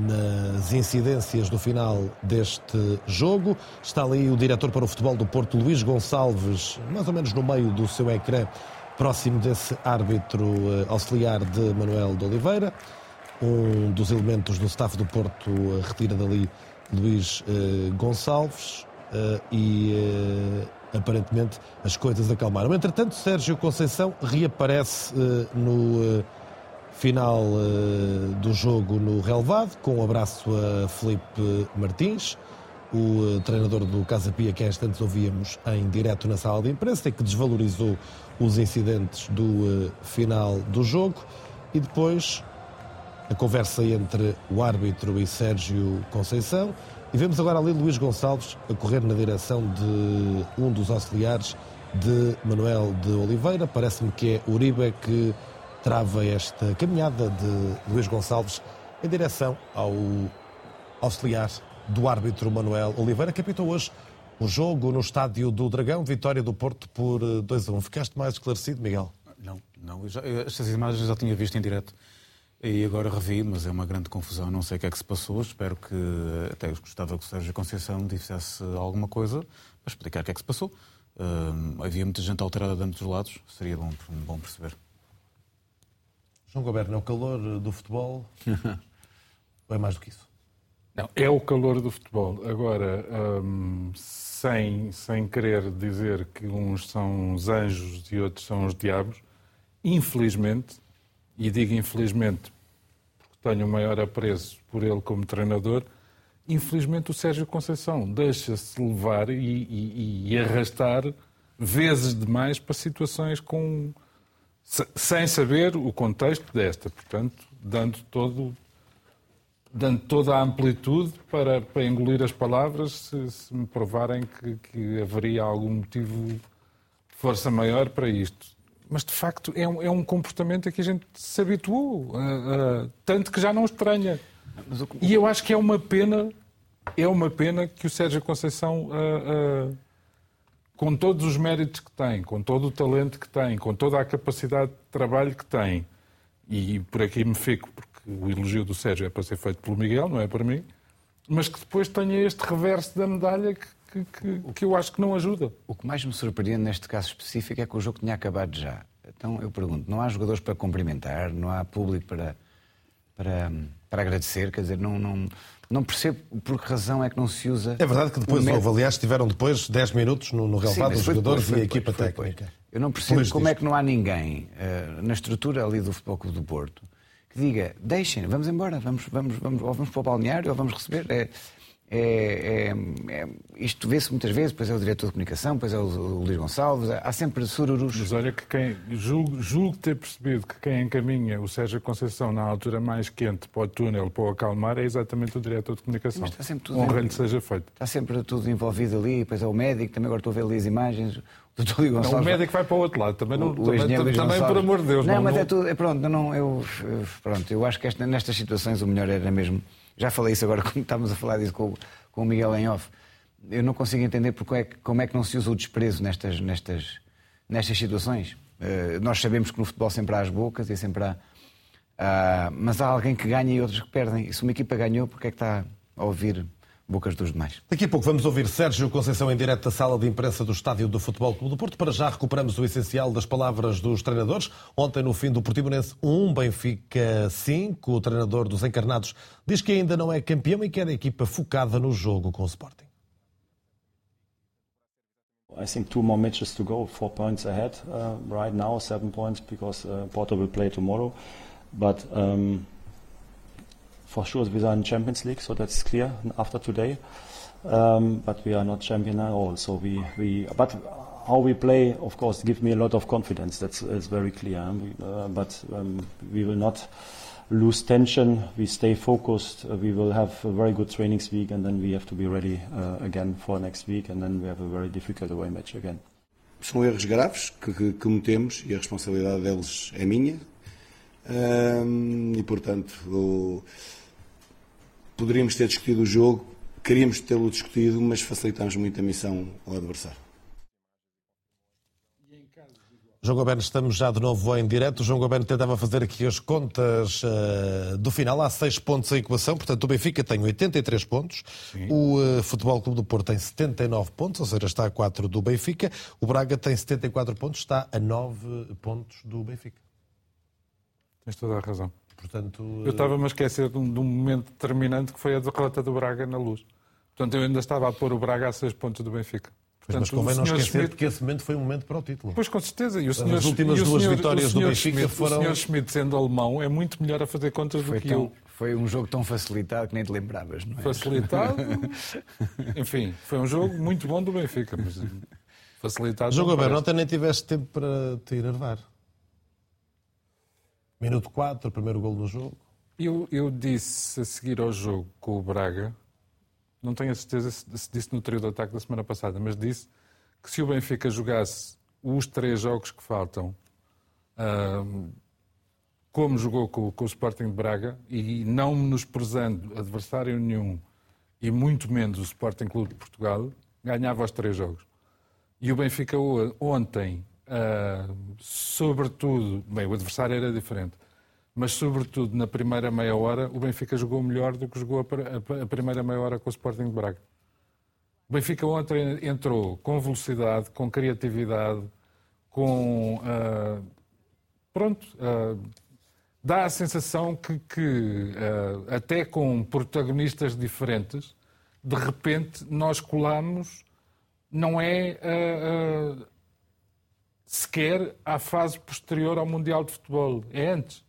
nas incidências do final deste jogo. Está ali o diretor para o futebol do Porto, Luís Gonçalves, mais ou menos no meio do seu ecrã, próximo desse árbitro uh, auxiliar de Manuel de Oliveira. Um dos elementos do staff do Porto uh, retira dali Luís Gonçalves e aparentemente as coisas acalmaram. Entretanto, Sérgio Conceição reaparece no final uh, do jogo no relevado, com um abraço a Felipe Martins, o uh, treinador do Casa Pia, que há instantes ouvíamos em direto na sala de imprensa, e que desvalorizou os incidentes do final do jogo. E depois a conversa entre o árbitro e Sérgio Conceição. E vemos agora ali Luís Gonçalves a correr na direção de um dos auxiliares de Manuel de Oliveira. Parece-me que é Uribe que trava esta caminhada de Luís Gonçalves em direção ao auxiliar do árbitro Manuel Oliveira, que apitou hoje o jogo no estádio do Dragão, vitória do Porto por 2 a 1. Ficaste mais esclarecido, Miguel? Não, não. Já, estas imagens eu já tinha visto em direto e agora revi, mas é uma grande confusão. Não sei o que é que se passou. Espero que até eu gostava que o Sérgio Conceição dissesse alguma coisa para explicar o que é que se passou. Uh, havia muita gente alterada dentro dos lados, seria bom, bom perceber. João Goberno, é o calor do futebol ou é mais do que isso? Não, é o calor do futebol. Agora, hum, sem, sem querer dizer que uns são os anjos e outros são os diabos, infelizmente, e digo infelizmente porque tenho o maior apreço por ele como treinador, infelizmente o Sérgio Conceição deixa-se levar e, e, e, arrastar vezes demais para situações com sem saber o contexto desta, portanto, dando todo dando toda a amplitude para, para engolir as palavras se, se me provarem que, que, haveria algum motivo de força maior para isto. Mas, de facto, é um, é um comportamento a que a gente se habituou, tanto que já não estranha. E eu acho que é uma pena, é uma pena que o Sérgio Conceição, com todos os méritos que tem, com todo o talento que tem, com toda a capacidade de trabalho que tem, e por aqui me fico, porque o elogio do Sérgio é para ser feito pelo Miguel, não é para mim, mas que depois tenha este reverso da medalha que, que, que, que eu acho que não ajuda. O que mais me surpreende neste caso específico é que o jogo tinha acabado já. Então eu pergunto, não há jogadores para cumprimentar, não há público para, para, para agradecer, quer dizer, não, não, não percebo por que razão é que não se usa. É verdade que depois houve, aliás, tiveram depois 10 minutos no, no relevado dos jogadores depois, e a equipa depois, técnica. Eu não percebo depois como é que não há ninguém uh, na estrutura ali do Futebol Clube do Porto que diga, deixem, vamos embora, vamos, vamos, vamos, ou vamos para o balneário ou vamos receber. É, é, é, é, isto vê-se muitas vezes, depois é o diretor de comunicação, depois é o, o Luís Gonçalves, há sempre sururus. Mas olha que quem, julgo, julgo, ter percebido que quem encaminha o Sérgio Conceição na altura mais quente para o túnel, para o acalmar, é exatamente o diretor de comunicação. Mas está sempre tudo Honra lhe seja feito. Está sempre tudo envolvido ali, depois é o médico, também agora estou a ver ali as imagens. Não, o médico vai para o outro lado, também, não, também, também, também por amor de Deus. Não, não mas não... é tudo, é pronto, não, eu, pronto, eu acho que esta, nestas situações o melhor era mesmo. Já falei isso agora, como estávamos a falar disso com, com o Miguel em off. Eu não consigo entender porque é, como é que não se usa o desprezo nestas, nestas, nestas situações. Uh, nós sabemos que no futebol sempre há as bocas e sempre há. Uh, mas há alguém que ganha e outros que perdem. E se uma equipa ganhou, porque é que está a ouvir bocas dos demais. Daqui a pouco vamos ouvir Sérgio Conceição em direto da sala de imprensa do Estádio do Futebol Clube do Porto. Para já recuperamos o essencial das palavras dos treinadores. Ontem, no fim do Portimonense 1, Benfica 5, o treinador dos encarnados diz que ainda não é campeão e quer a equipa focada no jogo com o Sporting. I think two more matches to go, four points ahead uh, right now, seven points because uh, Porto will play tomorrow. But um, for sure we are in Champions League, so that's clear after today. Um, but we are not champion at all. So we, we but how we play, of course, gives me a lot of confidence. That's, that's very clear. Uh, but um, we will not lose tension. We stay focused. Uh, we will have a very good trainings week, and then we have to be ready uh, again for next week, and then we have a very difficult away match again. São erros graves que, que cometemos e a responsabilidade deles é minha. Um, e portanto, o, poderíamos ter discutido o jogo, queríamos tê-lo discutido, mas facilitamos muito a missão ao adversário. João Goberno, estamos já de novo em direto. O João Goberno tentava fazer aqui as contas uh, do final. Há seis pontos em equação, portanto o Benfica tem 83 pontos. Sim. O uh, Futebol Clube do Porto tem 79 pontos, ou seja, está a 4 do Benfica. O Braga tem 74 pontos, está a 9 pontos do Benfica. Tens toda a razão. Portanto, eu estava-me a esquecer de um, de um, momento determinante que foi a derrota do Braga na luz. Portanto, eu ainda estava a pôr o Braga a seis pontos do Benfica. Portanto, mas convém não esquecer Schmidt... que esse momento foi um momento para o título. Pois, com certeza. E o senhor, As últimas duas senhor, vitórias do Benfica Schmidt, foram... O senhor Schmidt, sendo alemão, é muito melhor a fazer contas foi do que tão, eu. Foi um jogo tão facilitado que nem te lembravas, não é? Facilitado? Enfim, foi um jogo muito bom do Benfica, mas facilitado... Jogo aberto, ontem nem tiveste tempo para te enervar. Minuto 4, primeiro gol do jogo. Eu, eu disse a seguir ao jogo com o Braga, não tenho a certeza se disse no trio de ataque da semana passada, mas disse que se o Benfica jogasse os três jogos que faltam, como jogou com, com, o Sporting de Braga, e não menosprezando adversário nenhum, e muito menos o Sporting Clube de Portugal, ganhava os três jogos. E o Benfica ontem, uh, sobretudo, bem, o adversário era diferente, mas sobretudo na primeira meia hora, o Benfica jogou melhor do que jogou a primeira meia hora com o Sporting de Braga. O Benfica ontem entrou com velocidade, com criatividade, com. Uh, pronto. Uh, dá a sensação que, que até com protagonistas diferentes, de repente nós colamos, não é sequer à fase posterior ao Mundial de Futebol, é antes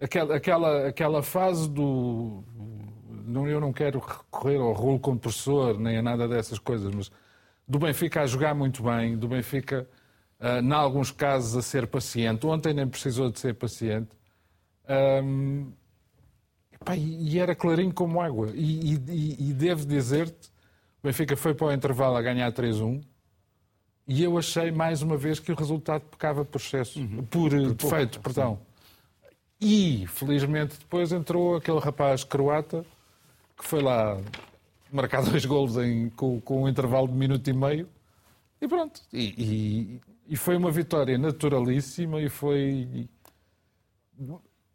aquela, aquela, aquela fase do, não, eu não quero recorrer ao rolo compressor nem a nada dessas coisas, mas do Benfica a jogar muito bem, do Benfica, uh, em alguns casos, a ser paciente. Ontem nem precisou de ser paciente. Um, epá, e era clarinho como água. E, e, e devo dizer-te, o Benfica foi para o intervalo a ganhar 3-1. E eu achei mais uma vez que o resultado pecava por excesso, uhum. por, por defeito, perdão. E, felizmente, depois entrou aquele rapaz croata que foi lá marcar dois golos em, com, com um intervalo de minuto e meio. E pronto. E, e, e foi uma vitória naturalíssima e foi.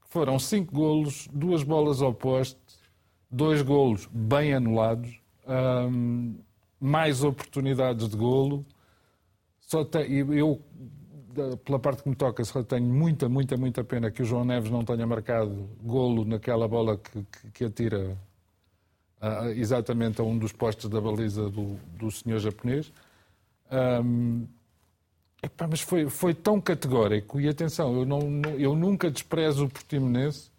Foram cinco golos, duas bolas ao poste, dois golos bem anulados, hum, mais oportunidades de golo. Só te, eu pela parte que me toca, só tenho muita, muita, muita pena que o João Neves não tenha marcado golo naquela bola que, que, que atira uh, exatamente a um dos postos da baliza do, do senhor japonês. Um, epá, mas foi, foi tão categórico, e atenção, eu, não, eu nunca desprezo o Portimonense,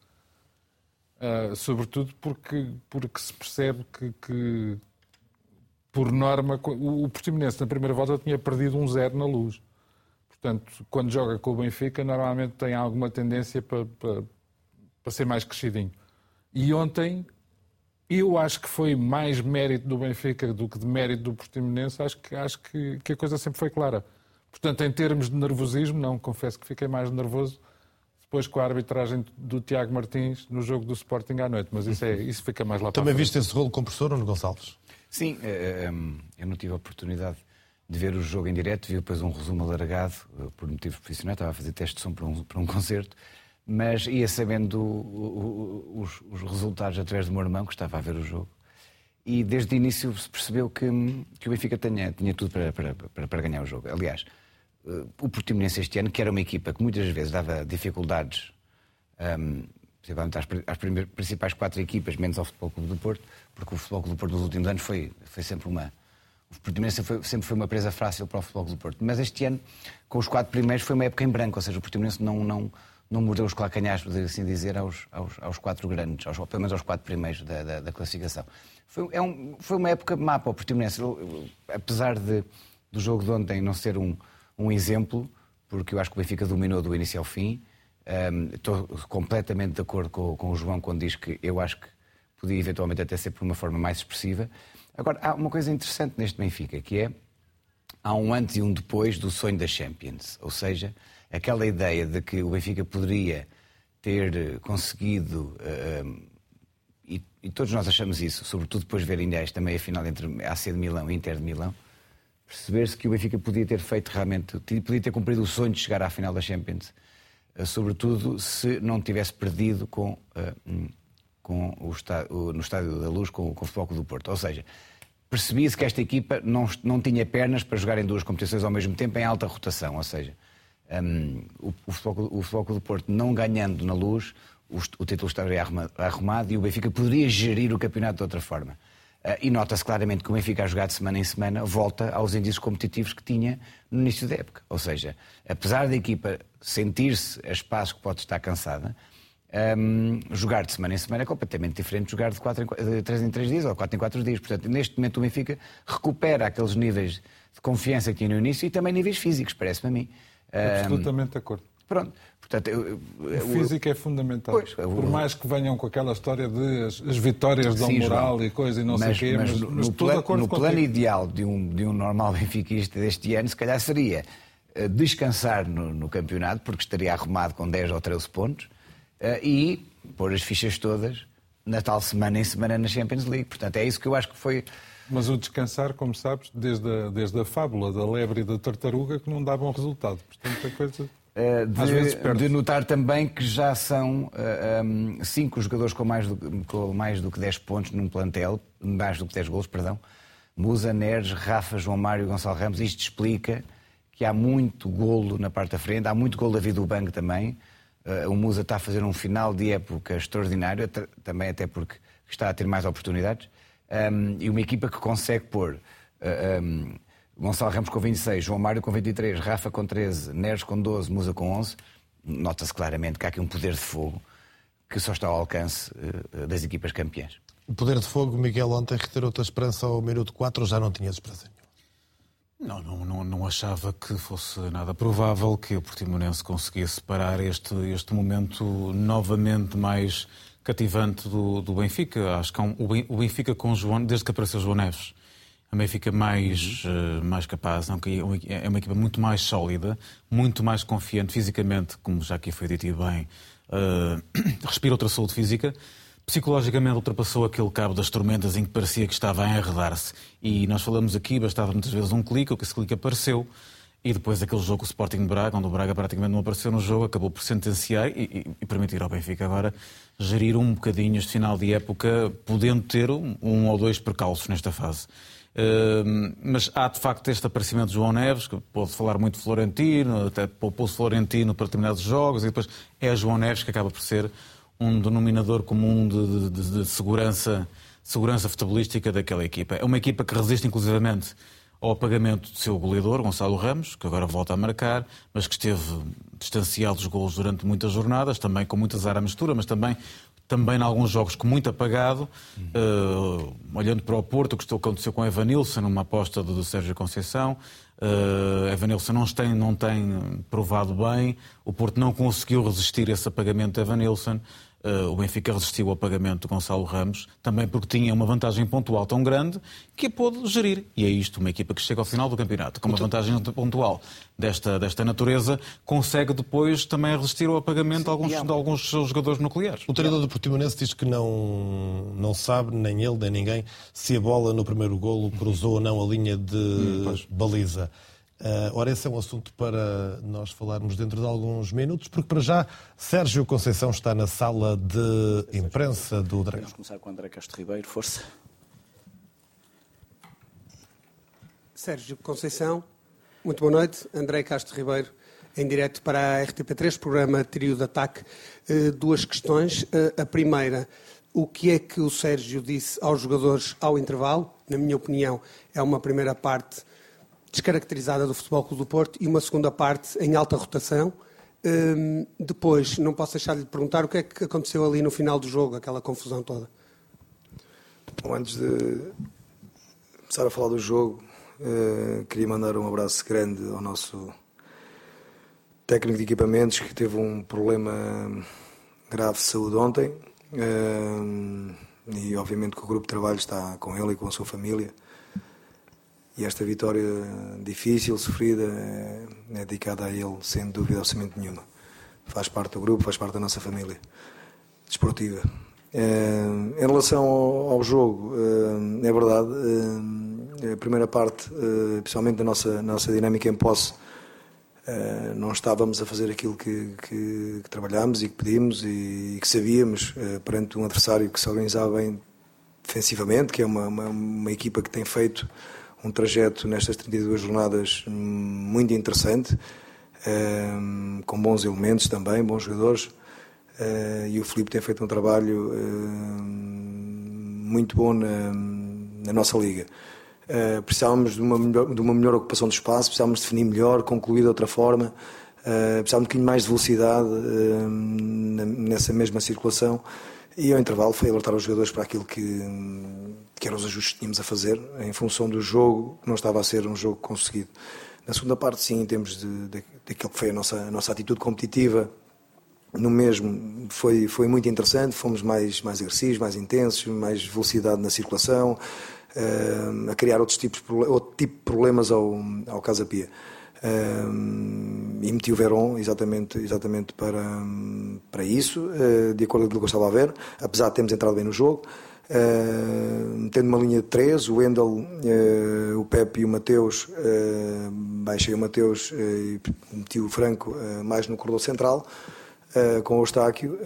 uh, sobretudo porque, porque se percebe que, que por norma, o, Portimonense na primeira volta tinha perdido um zero na luz. Portanto, quando joga com o Benfica, normalmente tem alguma tendência para, para, para ser mais crescidinho. E ontem, eu acho que foi mais mérito do Benfica do que de mérito do Portimonense. Acho que, acho que, que a coisa sempre foi clara. Portanto, em termos de nervosismo, não, confesso que fiquei mais nervoso depois com a arbitragem do Tiago Martins no jogo do Sporting à noite, mas isso, é, isso fica mais lá Também viste esse rolo compressor, Nuno Gonçalves? Sim, eh, eh, eu não tive a oportunidade de ver o jogo em direto, vi depois um resumo alargado, eh, por motivos profissionais, estava a fazer teste de som para um, para um concerto, mas ia sabendo os, os, resultados através do meu irmão, que estava a ver o jogo. E desde o início se percebeu que, que o Benfica tinha, tinha tudo para, para, para, para ganhar o jogo. Aliás, eh, o Portimonense este ano, que era uma equipa que muitas vezes dava dificuldades, um, principalmente às, às principais quatro equipas, menos ao Futebol Clube do Porto, porque o Futebol Clube do Porto nos últimos anos foi, foi sempre uma, o Portimonense foi, sempre foi uma presa fácil para o Futebol do Porto. Mas este ano, com os quatro primeiros, foi uma época em branco, ou seja, o Portimonense não, não, não mordeu os calcanhares, por assim dizer, aos, aos, aos quatro grandes, aos, pelo menos aos quatro primeiros da, da, da classificação. Foi, é um, foi uma época má para o Portimonense. Apesar de, do jogo de ontem não ser um, um exemplo, porque eu acho que o Benfica dominou do início ao fim, um, estou completamente de acordo com, com o João quando diz que eu acho que podia eventualmente até ser por uma forma mais expressiva. Agora, há uma coisa interessante neste Benfica, que é há um antes e um depois do sonho da Champions. Ou seja, aquela ideia de que o Benfica poderia ter eh, conseguido, uh, e, e, todos nós achamos isso, sobretudo depois de ver ainda esta meia final entre AC de Milão e Inter de Milão, perceber-se que o Benfica podia ter feito realmente, podia ter cumprido o sonho de chegar à final da Champions, sobretudo se não tivesse perdido com. Uh, com o no Estádio da Luz com, com o Futebol do Porto. Ou seja, percebia-se que esta equipa não, não tinha pernas para jogar em duas competições ao mesmo tempo em alta rotação. Ou seja, um, o, o, o do Porto não ganhando na Luz, o, o título estaria arrumado e o Benfica poderia gerir o campeonato de outra forma. Uh, e nota-se claramente que o Benfica a jogar de semana em semana volta aos índices competitivos que tinha no início da época. Ou seja, apesar da equipa sentir-se a espaço que pode estar cansada, um, jogar de semana em semana é completamente diferente de jogar de, quatro em, de 3 em 3 dias ou 4 em 4 dias. Portanto, neste momento o Benfica recupera aqueles níveis de confiança que tinha no início e também níveis físicos, parece-me a mim. Absolutamente de acordo. Pronto. Portanto, eu, eu, o físico é fundamental. Pois, Por mais que venham com aquela história de as, as vitórias dão sim, moral João, e coisa e não mas, sei o quê, mas, mas, mas no, plan, no plano ideal de um, de um normal benfiquista deste ano, se calhar seria eh, descansar no, no campeonato, porque estaria arrumado com 10 ou 13 pontos, uh, e pôr as fichas todas na tal semana em semana na Champions League. Portanto, é isso que eu acho que foi. Mas o descansar, como sabes, desde a, desde a fábula da lebre e da tartaruga, que não dá bom resultado. Portanto, a coisa. Uh, de, de, notar também que já são uh, eh, um, cinco jogadores com mais, do, com mais do que 10 pontos num plantel, mais do que 10 gols, perdão. Musa, Neres, Rafa, João Mário e Gonçalo Ramos. Isto explica que há muito golo na parte da frente, há muito golo da vida do banco também. Uh, o Musa está a fazer um final de época extraordinário, também até porque está a ter mais oportunidades. Um, e uma equipa que consegue pôr uh, eh, um, Gonçalo Ramos com 26, João Mário com 23, Rafa com 13, Neres com 12, Musa com 11. Nota-se claramente que há aqui um poder de fogo que só está ao alcance uh, das equipas campeãs. O poder de fogo, Miguel, ontem retirou-te a esperança ao minuto 4 ou já não tinhas esperança? Não, não, não, não, achava que fosse nada provável que o Portimonense conseguisse parar este, este momento novamente mais cativante do, do Benfica. Acho que é um, o Benfica com o João, desde que apareceu o João Neves, a Benfica mais, uh, mais capaz, não, é uma equipa muito mais sólida, muito mais confiante fisicamente, como já aqui foi dito bem, uh, respira outra saúde física psicologicamente ultrapassou aquele cabo das tormentas em que parecia que estava a enredar-se. E nós falamos aqui, bastava muitas vezes um clique, o que esse clique apareceu. E depois aquele jogo, o Sporting de Braga, onde o Braga praticamente não apareceu no jogo, acabou por sentenciar e, e, e permitir ao Benfica agora gerir um bocadinho este final de época, podendo ter um, um ou dois percalços nesta fase. Uh, mas há de facto este aparecimento de João Neves, que pode falar muito de Florentino, até poupou-se Florentino para determinados jogos, e depois é João Neves que acaba por ser um denominador comum de, de, de segurança, segurança futebolística daquela equipa. É uma equipa que resiste inclusivamente ao apagamento do seu goleador, Gonçalo Ramos, que agora volta a marcar, mas que esteve distanciado dos golos durante muitas jornadas, também com muita azar à mistura, mas também, também em alguns jogos com muito apagado. Uh, olhando para o Porto, o que aconteceu com Evanilson, numa aposta do, do Sérgio Conceição. Uh, Evanilson não tem, não tem provado bem, o Porto não conseguiu resistir a esse apagamento de Evanilson. Uh, o Benfica resistiu ao pagamento de Gonçalo Ramos, também porque tinha uma vantagem pontual tão grande que a pôde gerir. E é isto, uma equipa que chega ao final do campeonato com uma vantagem pontual desta, desta natureza, consegue depois também resistir ao apagamento de alguns, de alguns seus jogadores nucleares. O treinador do Portimonense diz que não, não sabe, nem ele, nem ninguém, se a bola no primeiro golo cruzou ou não a linha de hum, baliza. Uh, ora, esse é um assunto para nós falarmos dentro de alguns minutos, porque para já Sérgio Conceição está na sala de imprensa do Dragão. Vamos começar com André Castro Ribeiro, força. Sérgio Conceição, muito boa noite. André Castro Ribeiro, em direto para a RTP3, programa Trio de Ataque. Uh, duas questões. Uh, a primeira, o que é que o Sérgio disse aos jogadores ao intervalo? Na minha opinião, é uma primeira parte descaracterizada do Futebol Clube do Porto e uma segunda parte em alta rotação. Um, depois, não posso deixar de lhe perguntar o que é que aconteceu ali no final do jogo, aquela confusão toda. Bom, antes de começar a falar do jogo, uh, queria mandar um abraço grande ao nosso técnico de equipamentos que teve um problema grave de saúde ontem. Uh, e obviamente que o grupo de trabalho está com ele e com a sua família. E esta vitória difícil, sofrida, é, dedicada a ele, sem dúvida absolutamente nenhuma. Faz parte do grupo, faz parte da nossa família desportiva. É, em relação ao, jogo, é, é verdade, é, a primeira parte, principalmente da nossa, nossa dinâmica em posse, não estávamos a fazer aquilo que, que, que trabalhámos e que pedimos e, e que sabíamos perante um adversário que se organizava bem defensivamente, que é uma, uma, uma equipa que tem feito um trajeto nestas 32 jornadas muito interessante, ehm, com bons elementos também, bons jogadores. Eh, e o Filipe tem feito um trabalho ehm, muito bom na, na nossa liga. Uh, precisávamos de uma, melhor, de uma melhor ocupação de espaço, precisávamos definir melhor, concluir de outra forma, uh, precisávamos de um bocadinho mais de velocidade uh, nessa mesma circulação. E ao intervalo foi alertar os jogadores para aquilo que, que eram os ajustes que tínhamos a fazer, em função do jogo, que não estava a ser um jogo conseguido. Na segunda parte, sim, em termos de, de, daquilo que foi a nossa, a nossa atitude competitiva, no mesmo foi, foi muito interessante, fomos mais, mais agressivos, mais intensos, mais velocidade na circulação, uh, a criar outros tipos, outro tipo de problemas ao, ao Casa Pia e meti o Verón exatamente, exatamente para, para isso, uh, de acordo com aquilo que eu estava a ver, apesar de termos entrado bem no jogo. Uh, tendo uma linha de três, o Wendel, uh, o Pepe e o Mateus, uh, baixei o Mateus e meti o Franco mais no corredor central, com o Eustáquio,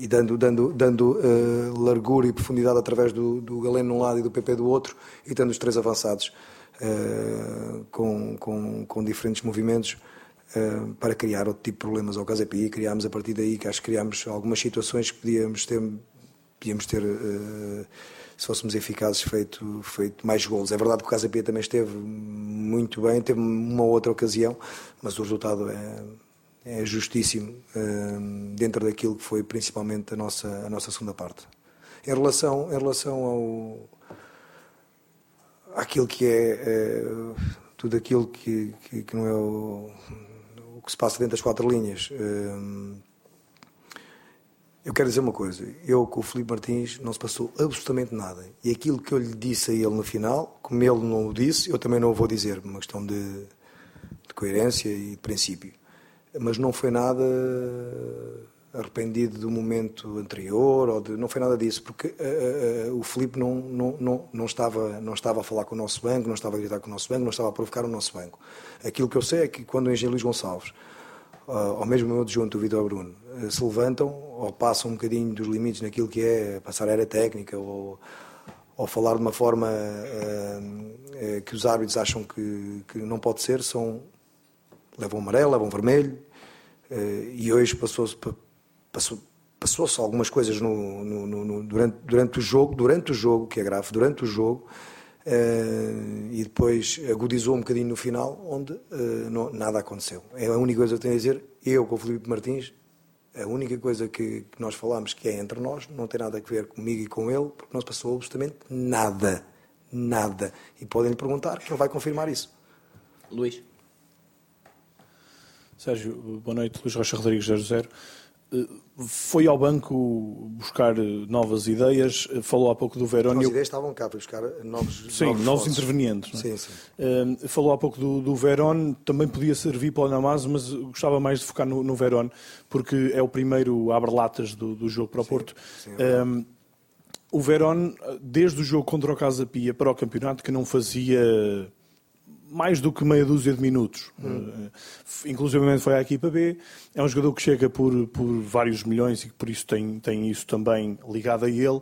e dando, dando, dando largura e profundidade através do, do Galeno de um lado e do PP do outro, e tendo os três avançados. Eh, com, com, com, diferentes movimentos uh, para criar outro tipo de problemas ao Casapi. Criámos a partir daí, que acho que criámos algumas situações que podíamos ter, podíamos ter uh, se fôssemos eficazes, feito, feito mais gols. É verdade que o Casapi também esteve muito bem, teve uma outra ocasião, mas o resultado é, é justíssimo dentro daquilo que foi principalmente a nossa, a nossa segunda parte. Em relação, em relação ao àquilo que é, é tudo aquilo que, que, que, não é o, o, que se passa dentro das quatro linhas. Hum, eu quero dizer uma coisa, eu com o Felipe Martins não se passou absolutamente nada. E aquilo que eu lhe disse a ele no final, como ele não o disse, eu também não o vou dizer, uma questão de, de coerência e de princípio. Mas não foi nada arrependido do momento anterior, ou de, não foi nada disso, porque uh, uh, o Filipe não, não, não, não, estava, não estava a falar com o nosso banco, não estava a gritar com o nosso banco, não estava a provocar o nosso banco. Aquilo que eu sei é que quando o engenheiro Luís Gonçalves, uh, ou mesmo o adjunto, o Vitor Bruno, se levantam ou passam um bocadinho dos limites naquilo que é passar a área técnica ou, ou falar de uma forma que os árbitros acham que, que não pode ser, são levam amarelo, levam vermelho, e hoje passou-se passou, passou-se algumas coisas no, no, no, durante, durante o jogo, durante o jogo, que é grave, durante o jogo, uh, e depois agudizou um bocadinho no final, onde uh, não, nada aconteceu. É a única coisa que eu tenho a dizer, eu com o Felipe Martins, a única coisa que, que, nós falamos que é entre nós, não tem nada a ver comigo e com ele, porque não se passou absolutamente nada. Nada. E podem lhe perguntar que ele vai confirmar isso. Luís. Sérgio, boa noite. Luís Rocha Rodrigues, 00 foi ao banco buscar novas ideias, falou há pouco do Verón. As ideias estavam cá para buscar novos Sim, novos, novos intervenientes. Sim, sim. Uh, falou há pouco do, do Verón, também podia servir para o Namaz, mas gostava mais de focar no, no Verón, porque é o primeiro abre-latas do, do, jogo para o sim, Porto. Sim, é um, o Verón, desde o jogo contra o Casa Pia para o campeonato, que não fazia mais do que meia dúzia de minutos. Hum. Uh, inclusive foi à equipa B. É um jogador que chega por, por vários milhões e que por isso tem, tem isso também ligado a ele.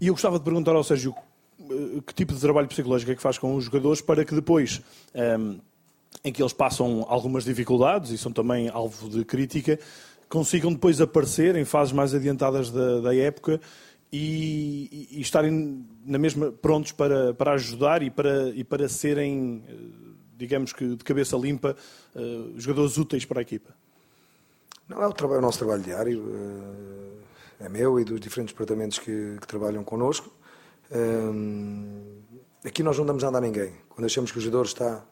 E eu gostava de perguntar ao Sérgio uh, que tipo de trabalho psicológico é que faz com os jogadores para que depois, um, ehm, em que eles passam algumas dificuldades e são também alvo de crítica, consigam depois aparecer em fases mais adiantadas da, da época e, e, estarem na mesma prontos para, para ajudar e para, e para serem, eh, digamos que de cabeça limpa, uh, jogadores úteis para a equipa? Não, é o, trabalho, é o nosso trabalho diário, uh, é meu e dos diferentes departamentos que, que trabalham connosco. aqui nós não damos nada a ninguém. Quando achamos que o jogador está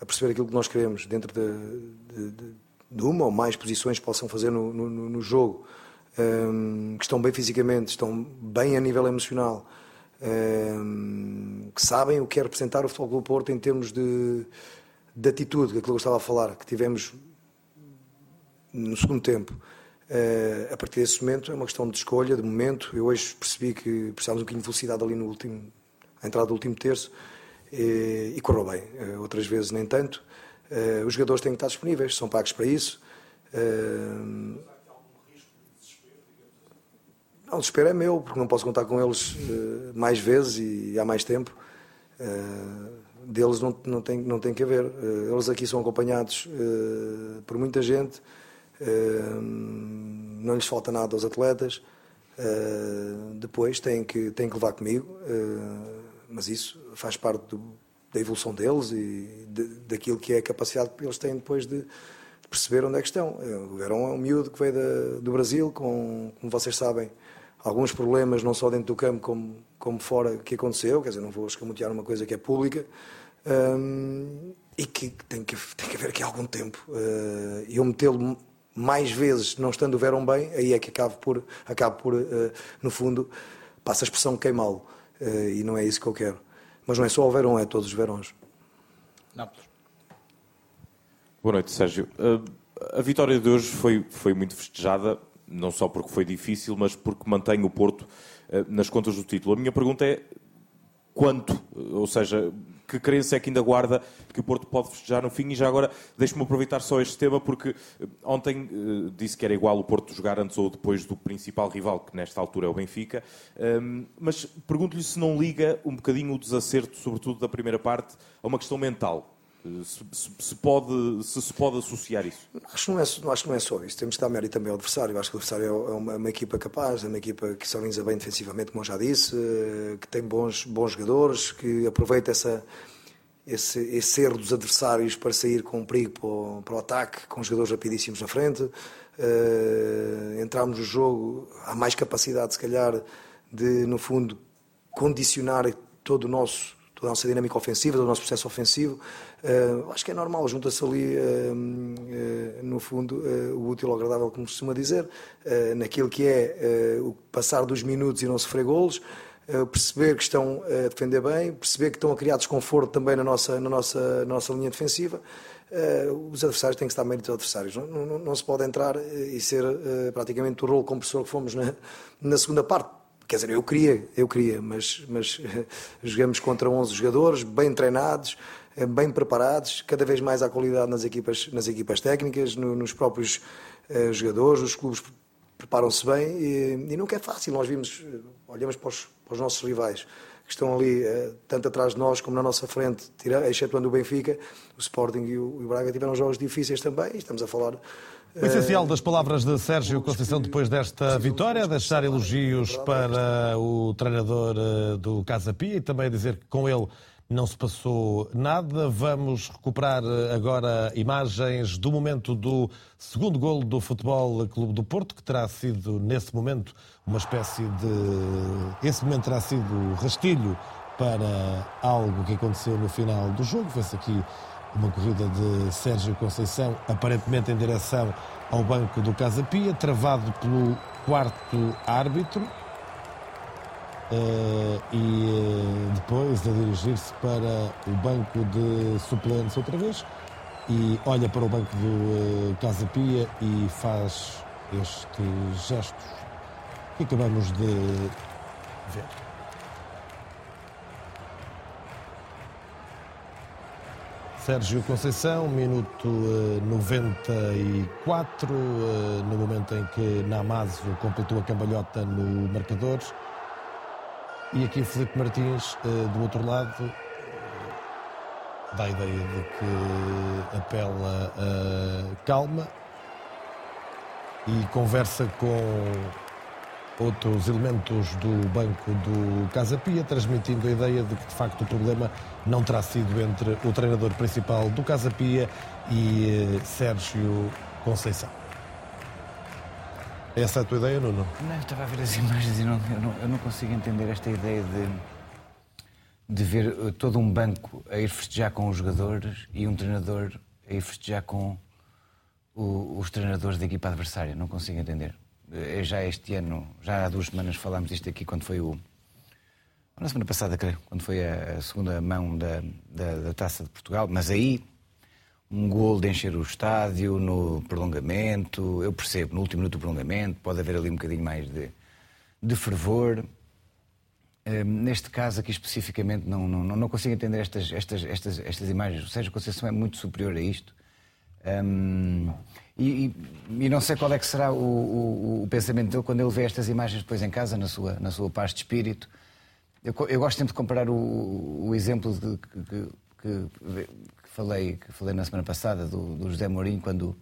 a perceber aquilo que nós queremos dentro de, de, de uma ou mais posições que possam fazer no, no, no jogo, um, que estão bem fisicamente, estão bem a nível emocional, um, que sabem o que é representar o Futebol do Porto em termos de, de atitude, aquilo que eu estava a falar, que tivemos no segundo tempo. Uh, a partir desse momento é uma questão de escolha, de momento. Eu hoje percebi que precisávamos um bocadinho de velocidade ali no último, entrada do último terço e, e correu bem. Uh, outras vezes nem tanto. Uh, os jogadores têm que estar disponíveis, são pagos para isso. Uh, o desespero é meu, porque não posso contar com eles uh, mais vezes e, há mais tempo. Uh, deles não, não, tem, não tem que haver. Uh, eles aqui são acompanhados por muita gente, não lhes falta nada aos atletas. depois têm que, têm que levar comigo, mas isso faz parte do, da evolução deles e de, daquilo que é a capacidade que eles têm depois de, perceber onde é que estão. O Verão é um miúdo que veio da, do Brasil, com, como vocês sabem, alguns problemas, não só dentro do campo como, como fora, que aconteceu. Quer dizer, não vou escamotear uma coisa que é pública. Um, e que tem, que tem que haver aqui algum tempo. Uh, eu metê-lo mais vezes, não estando o Verão bem, aí é que acabo por, acabo por uh, no fundo, passa a expressão queimá-lo. Uh, e não é isso que eu quero. Mas não é só o Verão, é todos os Verões. Nápoles. Boa noite, Sérgio. a vitória de hoje foi, foi muito festejada não só porque foi difícil, mas porque mantém o Porto eh, nas contas do título. A minha pergunta é quanto, ou seja, que crença é que ainda guarda que o Porto pode festejar no fim? E já agora, deixe-me aproveitar só este tema, porque eh, ontem disse que era igual o Porto jogar antes ou depois do principal rival, que nesta altura é o Benfica. Ehm, mas pergunto-lhe se não liga um bocadinho o desacerto, sobretudo da primeira parte, a uma questão mental. Se, se, pode, se se pode associar isso? Acho que, não é, acho que não é só isso. Temos que dar mérito também ao adversário. Acho que o adversário é uma, uma equipa capaz, é uma equipa que se organiza bem defensivamente, como já disse, eh, que tem bons, bons jogadores, que aproveita essa, esse, esse erro dos adversários para sair com perigo para o, para o ataque, com jogadores rapidíssimos na frente. Uh, entramos no jogo, há mais capacidade, se calhar, de no fundo, condicionar todo o nosso toda a nossa dinâmica ofensiva, todo o nosso processo ofensivo. Uh, acho que é normal, junta-se ali, uh, uh, no fundo, o útil ao agradável, como costuma dizer, naquilo que é o passar dos minutos e não sofrer golos, perceber que estão a defender bem, perceber que estão a criar desconforto também na nossa, na nossa, na nossa linha defensiva. os adversários têm que estar méritos adversários. Não, não, não, se pode entrar e ser praticamente o rolo compressor que fomos na, na segunda parte Quer dizer, eu queria, eu queria, mas, mas jogamos contra 11 jogadores bem treinados, bem preparados, cada vez mais há qualidade nas equipas, nas equipas técnicas, no, nos próprios uh, jogadores, os clubes preparam-se bem e, e, nunca é fácil. Nós vimos, eh, olhamos para os, para os nossos rivais que estão ali, uh, tanto atrás de nós como na nossa frente, excetuando o Benfica, o Sporting e o, o Braga tiveram jogos difíceis também. Estamos a falar o essencial das palavras de Sérgio Conceição depois desta vitória, deixar elogios para o treinador eh, do Casa Pia e também dizer que com ele não se passou nada. Vamos recuperar eh, agora imagens do momento do segundo golo do Futebol Clube do Porto, que terá sido, nesse momento, uma espécie de. Esse momento terá sido rastilho para algo que aconteceu no final do jogo. Vê-se aqui uma corrida de Sérgio Conceição, aparentemente em direção ao banco do Casa Pia, travado pelo quarto árbitro. Uh, e uh, depois a dirigir-se para o banco de suplentes outra vez e olha para o banco do uh, Casa Pia e faz este gesto que acabamos de ver. Sérgio Conceição, minuto 94, eh, eh, no momento em que Namazo completou a cambalhota no marcador. E aqui Felipe Martins, eh, do outro lado, dá a ideia de que apela a calma e conversa com outros elementos do banco do Casa Pia, transmitindo a ideia de que de facto o problema não terá sido entre o treinador principal do Casa Pia e eh, Sérgio Conceição. Essa é a tua ideia, Nuno? Não, eu estava a ver as imagens e não, eu, não, eu não consigo entender esta ideia de, de ver eh, todo um banco a ir festejar com os jogadores e um treinador a ir festejar com o, os treinadores da equipa adversária. Não consigo entender. Eh, já este ano, já há duas semanas falámos disto aqui quando foi o. Na semana passada, creio, quando foi a segunda mão da, da, da Taça de Portugal, mas aí um gol de encher o estádio no prolongamento, eu percebo, no último minuto do prolongamento, pode haver ali um bocadinho mais de, de fervor. Um, neste caso aqui especificamente não, não, não consigo entender estas, estas, estas, estas imagens. O Sérgio Conceição é muito superior a isto. Um, e, e, não sei qual é que será o, o, o, pensamento dele quando ele vê estas imagens depois em casa, na sua, na sua paz de espírito. Eu, eu gosto sempre de comparar o, o exemplo de, que, que, falei, que falei na semana passada do, do, José Mourinho, quando.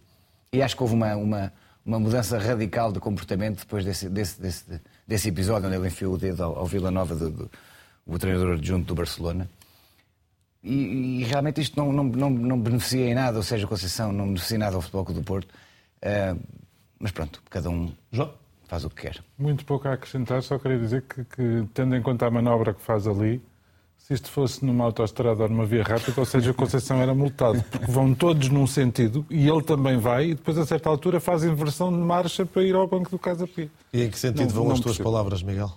E acho que houve uma, uma, uma mudança radical de comportamento depois desse, desse, desse, desse episódio onde ele enfiou o dedo ao, ao Vila Nova, do, do, o treinador adjunto do Barcelona. E, e, realmente isto não, não, não, não, beneficia em nada, ou seja, a Conceição não beneficia em nada ao Futebol do Porto. Uh, mas pronto, cada um João? faz o que quer. Muito pouco a acrescentar, só queria dizer que, que, tendo em conta a manobra que faz ali, se isto fosse numa autoestrada ou numa via rápida, ou seja, a Conceição era multado, porque vão todos num sentido e ele também vai, e depois a certa altura faz inversão de marcha para ir ao banco do Casa Pia. E em que sentido não, vão não as tuas palavras, Miguel?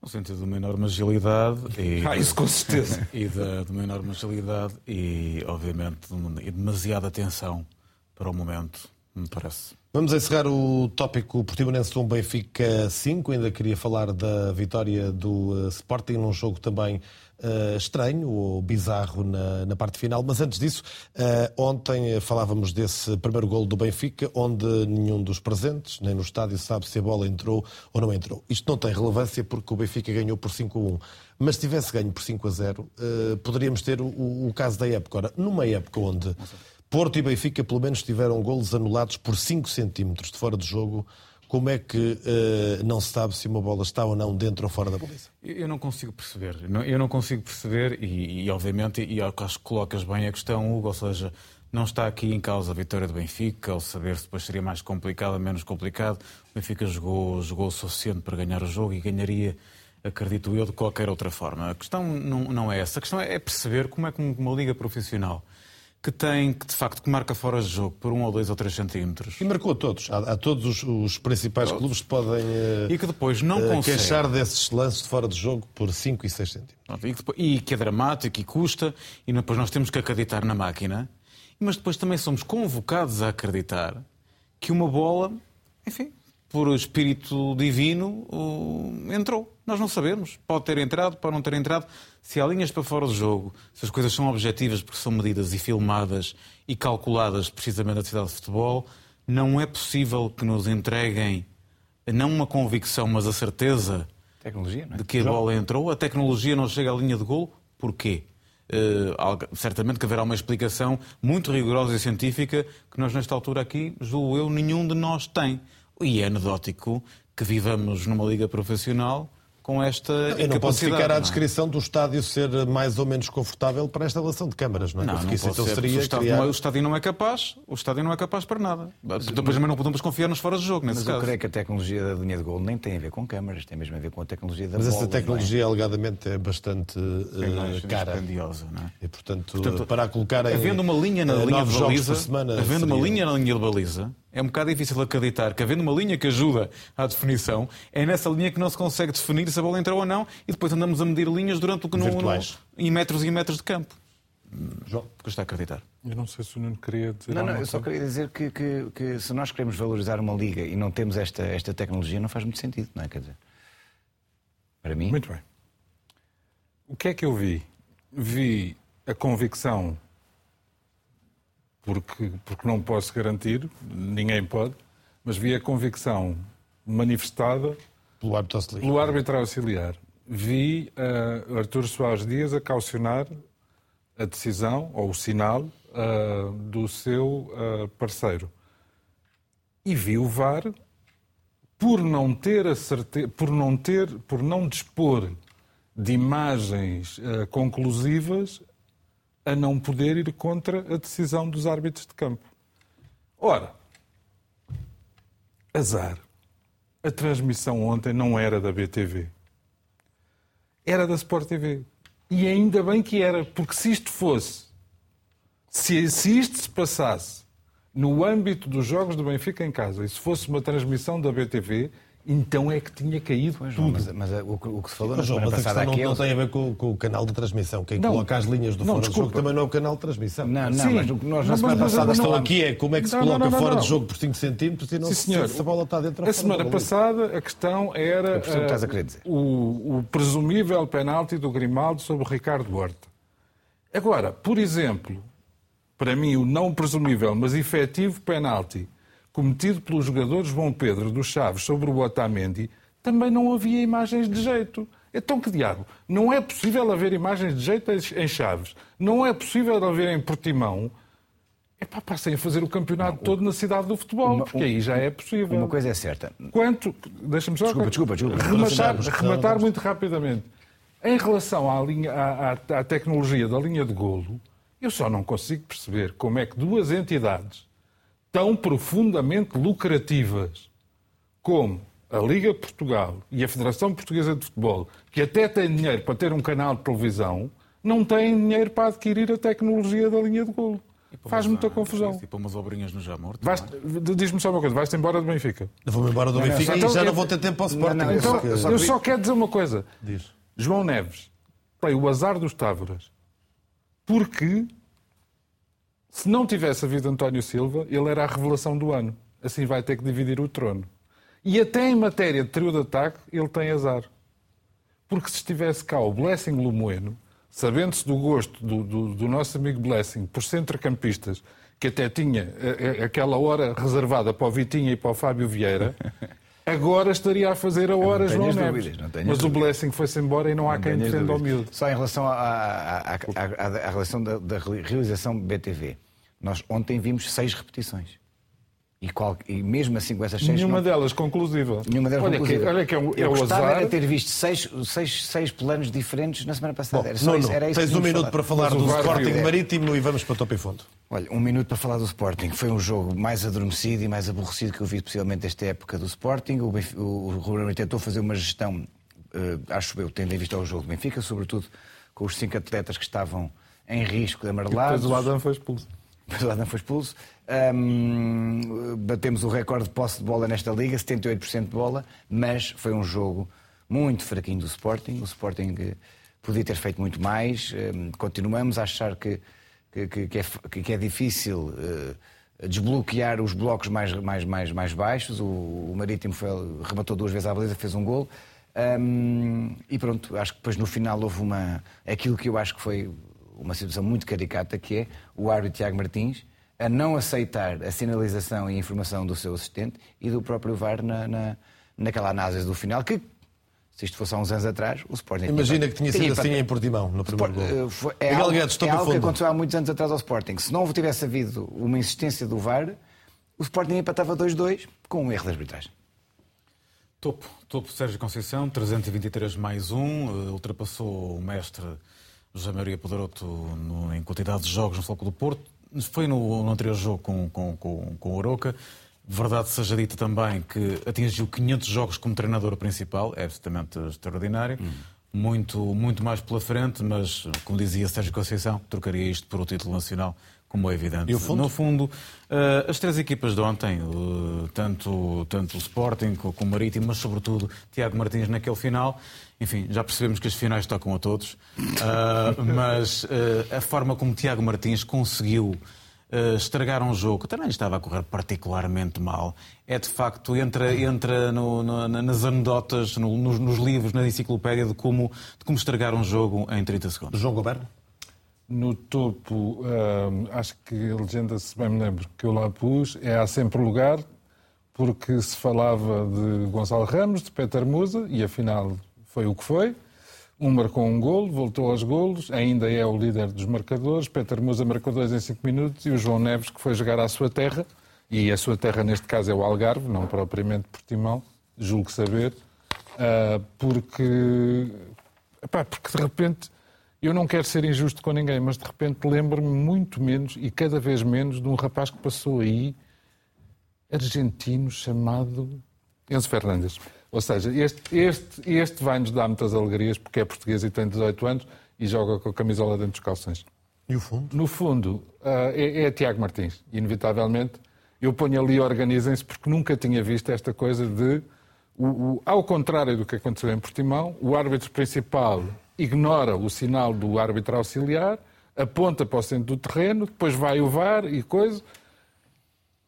No sentido de uma enorme agilidade. E, ah, isso com certeza. E de, de uma enorme agilidade e, obviamente, de demasiada atenção para o momento, me parece. Vamos encerrar o tópico Portimonense 1 Benfica 5. Ainda queria falar da vitória do uh, Sporting num jogo também uh, estranho ou bizarro na, na, parte final. Mas antes disso, uh, ontem falávamos desse primeiro golo do Benfica, onde nenhum dos presentes, nem no estádio, sabe se a bola entrou ou não entrou. Isto não tem relevância porque o Benfica ganhou por 5 a 1. Mas se tivesse ganho por 5 a 0, poderíamos ter o, o, caso da época. Ora, numa época onde Porto e Benfica, pelo menos, tiveram golos anulados por 5 centímetros de fora de jogo. Como é que uh, não se sabe se uma bola está ou não dentro ou fora da baliza? Eu não consigo perceber. Eu não consigo perceber, e, e obviamente, e acho que colocas bem a questão, Hugo, ou seja, Não está aqui em causa a vitória do Benfica, ou saber se depois seria mais complicado ou menos complicado. O Benfica jogou, jogou o suficiente para ganhar o jogo e ganharia, acredito eu, de qualquer outra forma. A questão não, não é essa. A questão é perceber como é que uma liga profissional que tem, que de facto, que marca fora de jogo por um ou dois ou três centímetros. E marcou a todos. A, a todos os, os principais todos. clubes que podem uh, e que depois não uh, consegue. queixar desses lances de fora de jogo por 5 e 6 centímetros. E que, depois, e que é dramático e custa, e depois nós temos que acreditar na máquina, mas depois também somos convocados a acreditar que uma bola, enfim, por espírito divino, entrou. Nós não sabemos. Pode ter entrado, pode não ter entrado. Se há linhas para fora do jogo, se as coisas são objetivas porque são medidas e filmadas e calculadas precisamente na cidade de futebol, não é possível que nos entreguem não uma convicção, mas a certeza tecnologia, é? de que a bola entrou. A tecnologia não chega à linha de gol. Porquê? Uh, certamente que haverá uma explicação muito rigorosa e científica que nós, nesta altura aqui, julgo eu, nenhum de nós tem. E é anedótico que vivamos numa liga profissional com esta Eu não posso ficar à é? descrição do estádio ser mais ou menos confortável para a instalação de câmaras, não é? Não, não isso então seria o estádio, criar... o estádio não é capaz, o estádio não é capaz para nada. Mas, Depois também não podemos confiar nos fora de jogo, nesse mas caso. eu creio que a tecnologia da linha de gol nem tem a ver com câmaras, tem mesmo a ver com a tecnologia da Mas bola, essa tecnologia, é? alegadamente, é bastante uh, cara. Não é? E, portanto, portanto, para colocar em Havendo uma linha na linha de baliza, havendo uma linha na linha de baliza, é um bocado difícil acreditar que, havendo uma linha que ajuda à definição, é nessa linha que não se consegue definir se a bola entrou ou não e depois andamos a medir linhas durante o que não, em metros e metros de campo. João, custa acreditar. Eu não sei se o Nuno queria dizer. Não, não, eu só queria dizer que, que, que, se nós queremos valorizar uma liga e não temos esta, esta tecnologia, não faz muito sentido, não é? Quer dizer, para mim. Muito bem. O que é que eu vi? Vi a convicção porque, porque não posso garantir, ninguém pode, mas vi a convicção manifestada pelo árbitro auxiliar. Pelo árbitro auxiliar. Vi uh, Artur Soares Dias a caucionar a decisão ou o sinal uh, do seu uh, parceiro. E vi o VAR por não ter a certeza, por não ter, por não dispor de imagens uh, conclusivas, a não poder ir contra a decisão dos árbitros de campo. Ora, azar. A transmissão ontem não era da BTV. Era da Sport TV. E ainda bem que era, porque se isto fosse, se, se isto se passasse no âmbito dos jogos do Benfica em casa, e se fosse uma transmissão da BTV, então é que tinha caído pois, tudo. Mas, mas o, o, que se falou mas, semana passada não, aqui... não tem a ver com, com, o canal de transmissão. Quem não, coloca as linhas do fora de jogo também não é o canal de transmissão. Não, não, Sim, mas nós na semana passada estão aqui é como é que se coloca não, fora de jogo por 5 centímetros e não Sim, senhor. se a bola está dentro A semana passada a questão era uh, o, o presumível penalti do Grimaldo sobre o Ricardo Horta. Agora, por exemplo, para mim o não presumível, mas efetivo penalti cometido pelo jogador João Pedro dos Chaves sobre o Otamendi também não havia imagens de jeito. Então, que diabo? Não é possível haver imagens de jeito em Chaves. Não é possível haver em Portimão. Epá, passem a fazer o campeonato não, todo na cidade do futebol, uma, porque aí já é possível. Uma coisa é certa. Quanto. Deixa-me só. Desculpa, desculpa, desculpa. Rematar, rematar muito rapidamente. Em relação à, linha, à, à, à tecnologia da linha de golo, eu só não consigo perceber como é que duas entidades tão profundamente lucrativas como a Liga Portugal e a Federação Portuguesa de Futebol, que até têm dinheiro para ter um canal de televisão, não têm dinheiro para adquirir a tecnologia da linha de golo. Faz muita confusão. Tipo umas obrinhas no já morto. É? Diz-me só uma coisa, vais-te embora do Benfica? Vou-me embora do não, Benfica não, e já eu... não vou ter tempo para o Sporting. Não, então, eu só quero dizer uma coisa. Diz. João Neves tem o azar dos Távoras. Porque se não tivesse havido António Silva, ele era a revelação do ano. Assim vai ter que dividir o trono. E até em matéria de trio de ataque, ele tem azar. Porque se estivesse cá o Blessing Lumoeno, sabendo-se do gosto do, do, do, nosso amigo Blessing por centrocampistas, que até tinha a, a, aquela hora reservada para o Vitinha e para o Fábio Vieira, agora estaria a fazer a hora João Neves. Mas dúvidas. o Blessing foi-se embora e não há não quem defenda o miúdo. Só em relação à, à, à, à relação da, da realização BTV. Nós ontem vimos seis repetições. E, qual, e, mesmo assim com essas seis... Nenhuma não... delas conclusiva. Nenhuma delas olha conclusiva. Que, olha que é, o, é Eu o gostava azar... de ter visto seis, seis, seis planos diferentes na semana passada. Bom, era só não, isso, era isso tens um minuto falar. para falar do Sporting Marítimo e vamos para o top e fundo. Olha, um minuto para falar do Sporting. Foi um jogo mais adormecido e mais aborrecido que eu vi, possivelmente, esta época do Sporting. O, Benfica, o Ruben tentou fazer uma gestão, uh, acho eu, tendo em vista o jogo do Benfica, sobretudo com os cinco atletas que estavam em risco de amarelados. depois o Adam foi expulso. Depois o Adam foi expulso. Um, batemos o recorde de posse de bola nesta liga, 78% de bola, mas foi um jogo muito fraquinho do Sporting. O Sporting eh, podia ter feito muito mais. Um, continuamos a achar que, que, que, é, que é, difícil uh, desbloquear os blocos mais, mais, mais, mais baixos. O, o Marítimo foi, rematou duas vezes à beleza, fez um gol. Um, e pronto, acho que depois no final houve uma. aquilo que eu acho que foi uma situação muito caricata, que é o árbitro Tiago Martins a não aceitar a sinalização e a informação do seu assistente e do próprio VAR na, na, naquela análise do final, que se isto fosse há uns anos atrás, o Sporting... Imagina que tinha sido assim em Portimão, no primeiro gol. Foi, é Miguel algo, Guedes, é algo que aconteceu há muitos anos atrás ao Sporting. Se não tivesse havido uma insistência do VAR, o Sporting empatava 2-2 com um erro de arbitragem. Topo, topo Sérgio Conceição, 323 mais 1, uh, ultrapassou o mestre José Maria Poderoto no, em quantidade de jogos no Floco do Porto. Foi no, no anterior jogo com, com, com, com o Oroca. Verdade seja dita também que atingiu 500 jogos como treinador principal, é absolutamente extraordinário. Hum. Muito, muito mais pela frente, mas, como dizia Sérgio Conceição, trocaria isto por o título nacional, como é evidente. Fundo? No fundo, uh, as três equipas de ontem, uh, tanto, tanto o Sporting como o Marítimo, mas sobretudo Tiago Martins naquele final, enfim, já percebemos que as finais tocam a todos, uh, mas a forma como Tiago Martins conseguiu uh, estragar um jogo que também estava a correr particularmente mal. É de facto, entra, entra no, no, nas anedotas, no, nos, nos, livros, na enciclopédia de como, de como estragar um jogo em 30 segundos. João Goberno? No topo, uh, acho que a legenda, se bem me lembro, que eu lá pus, é há sempre lugar, porque se falava de Gonçalo Ramos, de Peter Musa, e afinal foi o que foi. Um marcou um golo, voltou aos golos, ainda é o líder dos marcadores. Peter Musa marcou dois em cinco minutos e o João Neves, que foi jogar à sua terra, e a sua terra neste caso é o Algarve, não propriamente Portimão, julgo saber, ah, porque, epá, porque de repente eu não quero ser injusto com ninguém, mas de repente lembro-me muito menos e cada vez menos de um rapaz que passou aí, argentino, chamado Enzo Fernandes. Ou seja, este, este, este vai-nos dar muitas alegrias porque é português e tem 18 anos e joga com a camisola dentro dos calções. E o fundo? No fundo, uh, é, é Tiago Martins. Inevitavelmente, eu ponho ali organizem-se porque nunca tinha visto esta coisa de, o, o, ao contrário do que aconteceu em Portimão, o árbitro principal ignora o sinal do árbitro auxiliar, aponta para o centro do terreno, depois vai o VAR e coisa.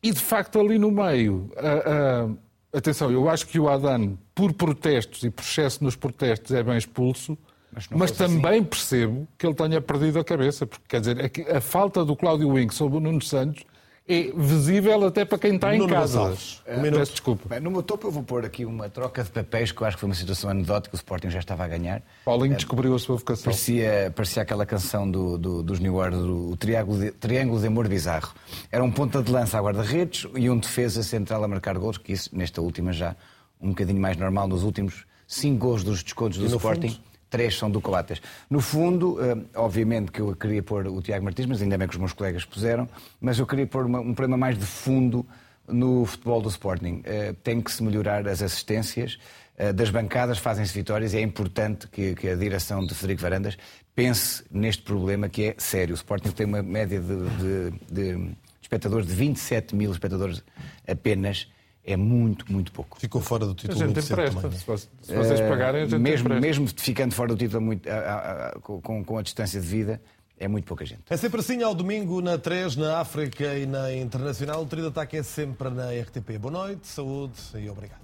E de facto, ali no meio, uh, uh, Atenção, eu acho que o Adan, por protestos e por excesso nos protestos, é bem expulso, mas, mas também assim. percebo que ele tenha perdido a cabeça, porque quer dizer, a falta do Cláudio Wink sobre o Nuno Santos é visível até para quem está em casa. Um Peço desculpa. Bem, no meu topo eu vou pôr aqui uma troca de papéis que eu acho que foi uma situação anedótica, o Sporting já estava a ganhar. Paulinho é, descobriu a sua vocação. Parecia, parecia aquela canção do, do, dos New Order, o triângulo de, triângulo de Amor Bizarro. Era um ponta de lança a guarda-redes e um defesa central a marcar gols, que isso, nesta última já, um bocadinho mais normal, nos últimos cinco gols dos descontos do Sporting. Fundo? Três são do Coates. No fundo, eh, obviamente que eu queria pôr o Tiago Martins, mas ainda bem que os meus colegas puseram, mas eu queria pôr um problema mais de fundo no futebol do Sporting. Eh, tem que se melhorar as assistências. Eh, das bancadas fazem-se vitórias e é importante que, a direção de Federico Varandas pense neste problema que é sério. O Sporting tem uma média de, de, de espectadores de 27 mil espectadores apenas é muito, muito pouco. Ficou fora do título a gente empresta. Também, se, vocês pagarem, a gente mesmo, empresta. mesmo ficando fora do título muito, a, a, a, com, com a distância de vida, é muito pouca gente. É sempre assim ao domingo na 3, na África e na Internacional. O trio de ataque é sempre na RTP. Boa noite, saúde e obrigado.